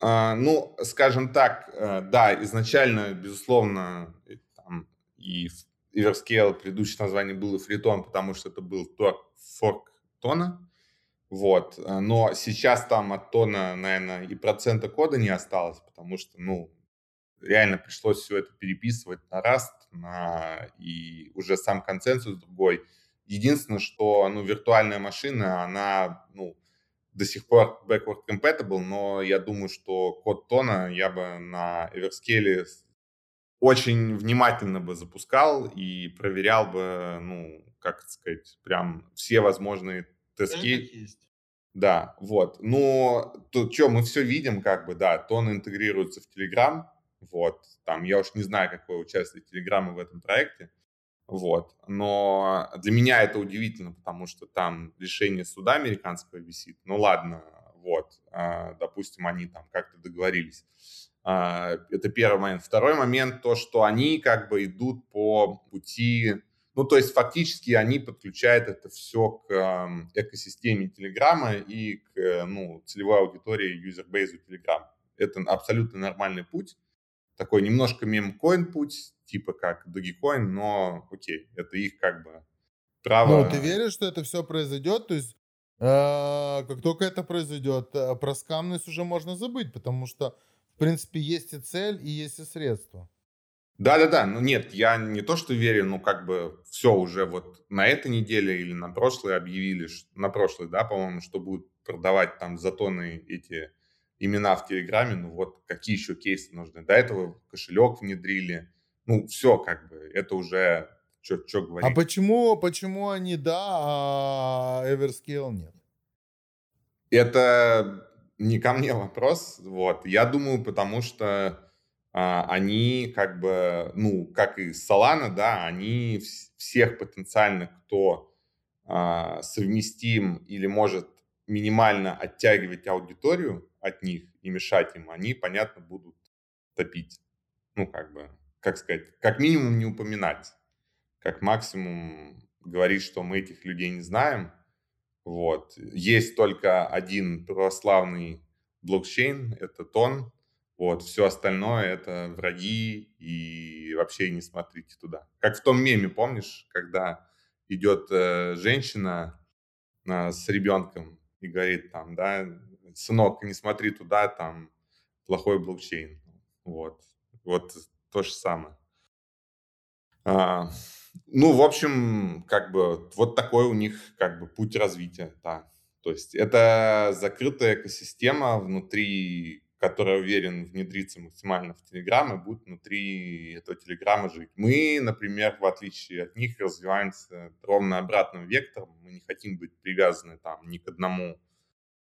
А, ну, скажем так, э, да, изначально, безусловно, там, и Everscale предыдущее название было Фритон, потому что это был форк тона. Вот. Но сейчас там от тона, наверное, и процента кода не осталось, потому что, ну, реально пришлось все это переписывать на Rust, на, и уже сам консенсус другой. Единственное, что ну, виртуальная машина, она ну, до сих пор backward compatible, но я думаю, что код тона я бы на Everscale очень внимательно бы запускал и проверял бы, ну, как сказать, прям все возможные тест Да, вот. Но тут что, мы все видим, как бы, да, тон интегрируется в Telegram, вот, там, я уж не знаю, какое участие Телеграма в этом проекте. Вот. Но для меня это удивительно, потому что там решение суда американского висит. Ну ладно, вот, а, допустим, они там как-то договорились. А, это первый момент. Второй момент, то, что они как бы идут по пути, ну, то есть фактически они подключают это все к экосистеме Телеграма и к, ну, целевой аудитории юзербейзу Телеграма. Это абсолютно нормальный путь такой немножко мемкоин путь, типа как Dogecoin, но окей, это их как бы право. Ну, ты веришь, что это все произойдет? То есть, э, как только это произойдет, э, про скамность уже можно забыть, потому что, в принципе, есть и цель, и есть и средства. Да-да-да, ну нет, я не то что верю, ну как бы все уже вот на этой неделе или на прошлой объявили, на прошлой, да, по-моему, что будут продавать там затоны эти имена в Телеграме, ну вот какие еще кейсы нужны. До этого кошелек внедрили. Ну, все как бы, это уже что говорить. А почему, почему они да, а Everscale нет? Это не ко мне вопрос. Вот. Я думаю, потому что а, они как бы, ну, как и Solana, да, они всех потенциально, кто а, совместим или может минимально оттягивать аудиторию от них и мешать им, они, понятно, будут топить. Ну, как бы, как сказать, как минимум не упоминать, как максимум говорить, что мы этих людей не знаем. Вот. Есть только один православный блокчейн, это Тон. Вот. Все остальное это враги и вообще не смотрите туда. Как в том меме, помнишь, когда идет э, женщина э, с ребенком и говорит там, да, сынок, не смотри туда, там плохой блокчейн. Вот. Вот то же самое. А, ну, в общем, как бы вот такой у них как бы путь развития, да. То есть это закрытая экосистема внутри, которая, уверен, внедрится максимально в Телеграм и будет внутри этого Телеграма жить. Мы, например, в отличие от них, развиваемся ровно обратным вектором. Мы не хотим быть привязаны там ни к одному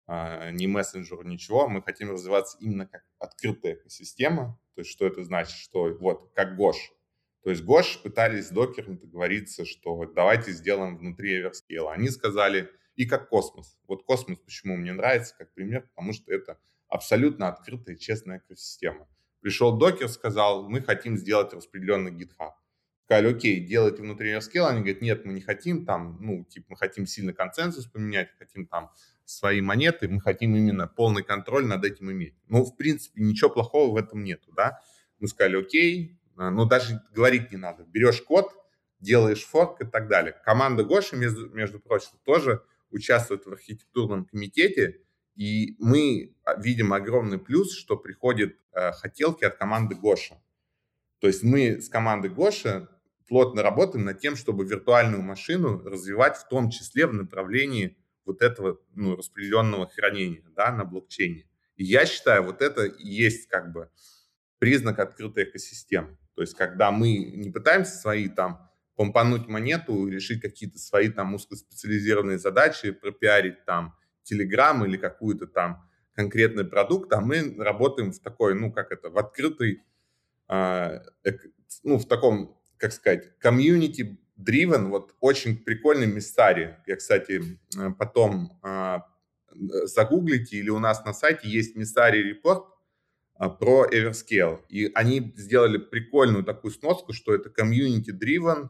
а, ни мессенджеру, ничего. Мы хотим развиваться именно как открытая экосистема. То есть что это значит? Что вот как GOSH. То есть GOSH пытались с Docker ом договориться, что давайте сделаем внутри Everscale. Они сказали, и как Космос. Вот Космос почему мне нравится как пример, потому что это абсолютно открытая, честная экосистема. Пришел Docker, сказал, мы хотим сделать распределенный GitHub. Сказали, окей, делайте внутри Everscale. Они говорят, нет, мы не хотим там, ну, типа, мы хотим сильно консенсус поменять, хотим там свои монеты, мы хотим именно полный контроль над этим иметь. Ну, в принципе, ничего плохого в этом нету, да. Мы сказали, окей, а, но даже говорить не надо. Берешь код, делаешь форк и так далее. Команда Гоши, между, между прочим, тоже участвует в архитектурном комитете, и мы а, видим огромный плюс, что приходят э, хотелки от команды Гоша. То есть мы с командой Гоша плотно работаем над тем, чтобы виртуальную машину развивать в том числе в направлении вот этого ну, распределенного хранения да, на блокчейне. И я считаю, вот это и есть как бы признак открытой экосистемы. То есть, когда мы не пытаемся свои там помпануть монету, решить какие-то свои там узкоспециализированные задачи, пропиарить там Telegram или какую-то там конкретный продукт, а мы работаем в такой, ну, как это, в открытой, э, ну, в таком, как сказать, комьюнити driven, вот очень прикольный мистари. Я, кстати, э, потом э, загуглите или у нас на сайте есть мистари репорт э, про Everscale. И они сделали прикольную такую сноску, что это community driven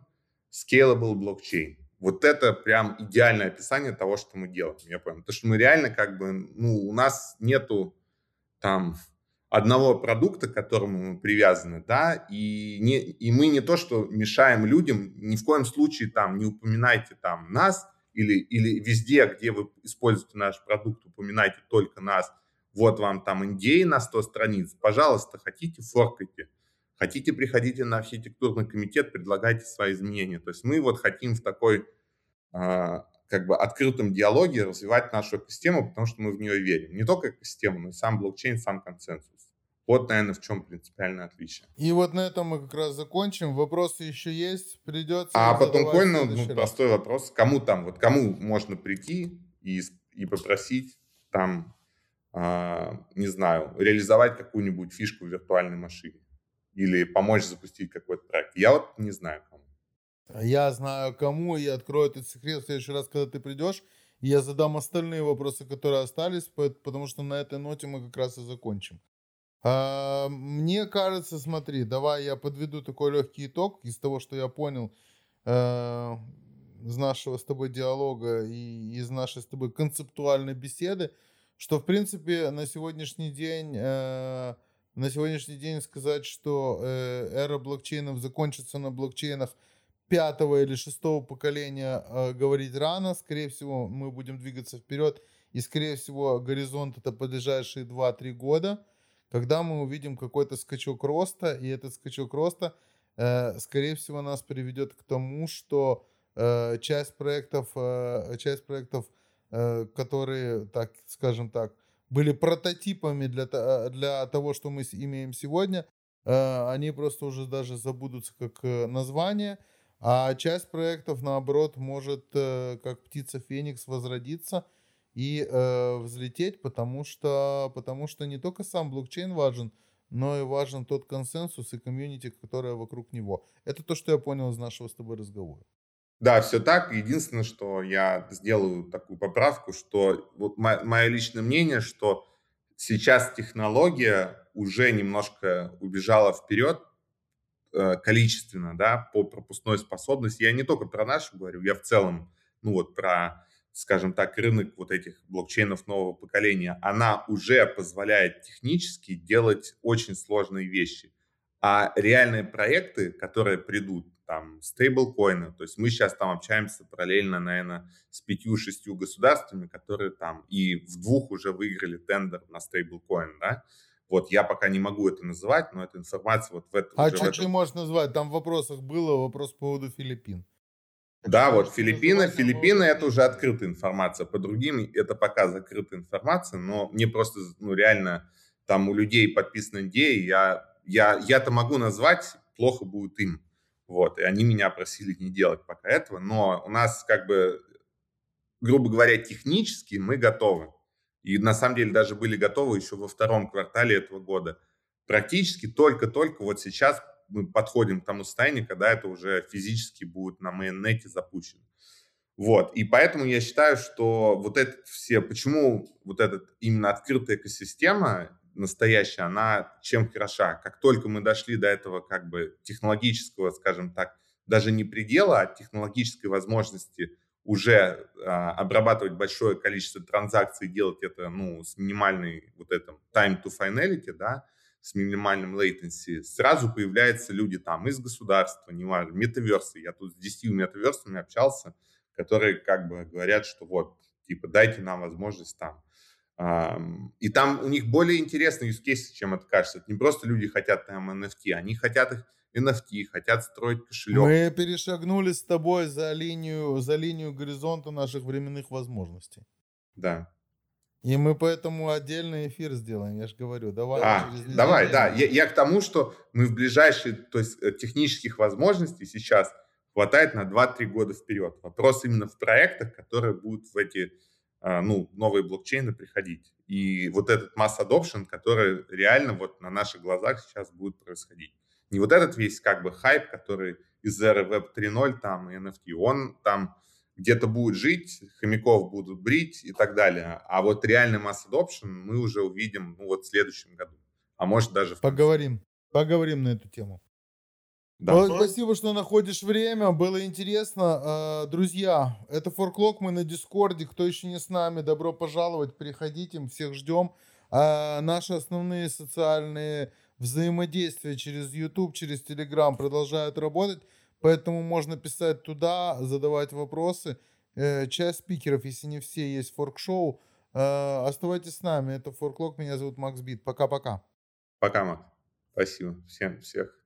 scalable blockchain. Вот это прям идеальное описание того, что мы делаем, я понял. Потому что мы реально как бы, ну, у нас нету там одного продукта, к которому мы привязаны, да, и, не, и мы не то, что мешаем людям, ни в коем случае там не упоминайте там нас или, или везде, где вы используете наш продукт, упоминайте только нас, вот вам там индей на 100 страниц, пожалуйста, хотите, форкайте, хотите, приходите на архитектурный комитет, предлагайте свои изменения. То есть мы вот хотим в такой а, как бы открытом диалоге развивать нашу экосистему, потому что мы в нее верим. Не только экосистему, но и сам блокчейн, сам консенсус. Вот, наверное, в чем принципиальное отличие. И вот на этом мы как раз закончим. Вопросы еще есть? Придется. А потом коин, ну, ну простой вопрос. Кому там, вот кому можно прийти и, и попросить там, э, не знаю, реализовать какую-нибудь фишку в виртуальной машине? Или помочь запустить какой-то проект? Я вот не знаю кому. Я знаю кому, и открою этот секрет в следующий раз, когда ты придешь. Я задам остальные вопросы, которые остались, потому что на этой ноте мы как раз и закончим. А, мне кажется, смотри, давай я подведу такой легкий итог из того, что я понял э, из нашего с тобой диалога и из нашей с тобой концептуальной беседы, что в принципе на сегодняшний день э, на сегодняшний день сказать, что э, эра блокчейнов закончится на блокчейнах пятого или шестого поколения, э, говорить рано. Скорее всего, мы будем двигаться вперед. И, скорее всего, горизонт это ближайшие 2-3 года когда мы увидим какой-то скачок роста, и этот скачок роста, э, скорее всего, нас приведет к тому, что э, часть проектов, э, часть проектов, э, которые, так скажем так, были прототипами для, для того, что мы имеем сегодня, э, они просто уже даже забудутся как э, название, а часть проектов, наоборот, может, э, как птица Феникс, возродиться – и взлететь, потому что, потому что не только сам блокчейн важен, но и важен тот консенсус и комьюнити, которое вокруг него. Это то, что я понял из нашего с тобой разговора. Да, все так. Единственное, что я сделаю такую поправку, что вот мое личное мнение, что сейчас технология уже немножко убежала вперед э, количественно, да, по пропускной способности. Я не только про нашу говорю, я в целом, ну вот про, скажем так, рынок вот этих блокчейнов нового поколения. Она уже позволяет технически делать очень сложные вещи. А реальные проекты, которые придут, там, стейблкоины, то есть мы сейчас там общаемся параллельно, наверное, с пятью-шестью государствами, которые там и в двух уже выиграли тендер на стейблкоин, да, вот я пока не могу это называть, но эта информация вот в этом. А что ты можешь назвать? Там в вопросах было вопрос по поводу Филиппин. Да, вот Филиппины, Филиппины это уже открытая информация. По другим это пока закрытая информация, но мне просто, ну реально, там у людей подписаны идеи, я, я, я-то могу назвать, плохо будет им. Вот, и они меня просили не делать пока этого, но у нас как бы, грубо говоря, технически мы готовы. И на самом деле даже были готовы еще во втором квартале этого года. Практически только-только вот сейчас мы подходим к тому состоянию, когда это уже физически будет на майонете запущено. Вот, и поэтому я считаю, что вот это все, почему вот эта именно открытая экосистема настоящая, она чем хороша? Как только мы дошли до этого как бы технологического, скажем так, даже не предела, а технологической возможности уже а, обрабатывать большое количество транзакций, делать это ну, с минимальной вот этом time to finality, да, с минимальным latency, сразу появляются люди там из государства, неважно, метаверсы. Я тут с 10 метаверсами общался, которые как бы говорят, что вот, типа, дайте нам возможность там. И там у них более интересный use чем это кажется. Это не просто люди хотят там NFT, они хотят их NFT, хотят строить кошелек. Мы перешагнули с тобой за линию, за линию горизонта наших временных возможностей. Да. И мы поэтому отдельный эфир сделаем, я же говорю, давай. А, давай, да. Я, я к тому, что мы в ближайшие, то есть э, технических возможностей сейчас хватает на 2-3 года вперед. Вопрос именно в проектах, которые будут в эти ну, новые блокчейны приходить. И вот этот масс adoption, который реально вот на наших глазах сейчас будет происходить не вот этот весь как бы хайп, который из эры Web 3.0 там и NFT, он там где-то будет жить, хомяков будут брить и так далее. А вот реальный масс adoption мы уже увидим ну, вот в следующем году. А может даже... В... Поговорим. Поговорим на эту тему. Да. Вот, спасибо, что находишь время. Было интересно. А, друзья, это Форклок. Мы на Дискорде. Кто еще не с нами, добро пожаловать. Приходите. Всех ждем. А наши основные социальные взаимодействие через YouTube, через Telegram продолжают работать, поэтому можно писать туда, задавать вопросы. Э, часть спикеров, если не все, есть форк-шоу. Э, оставайтесь с нами. Это Форклок. Меня зовут Макс Бит. Пока-пока. Пока, Макс. Спасибо. Всем всех.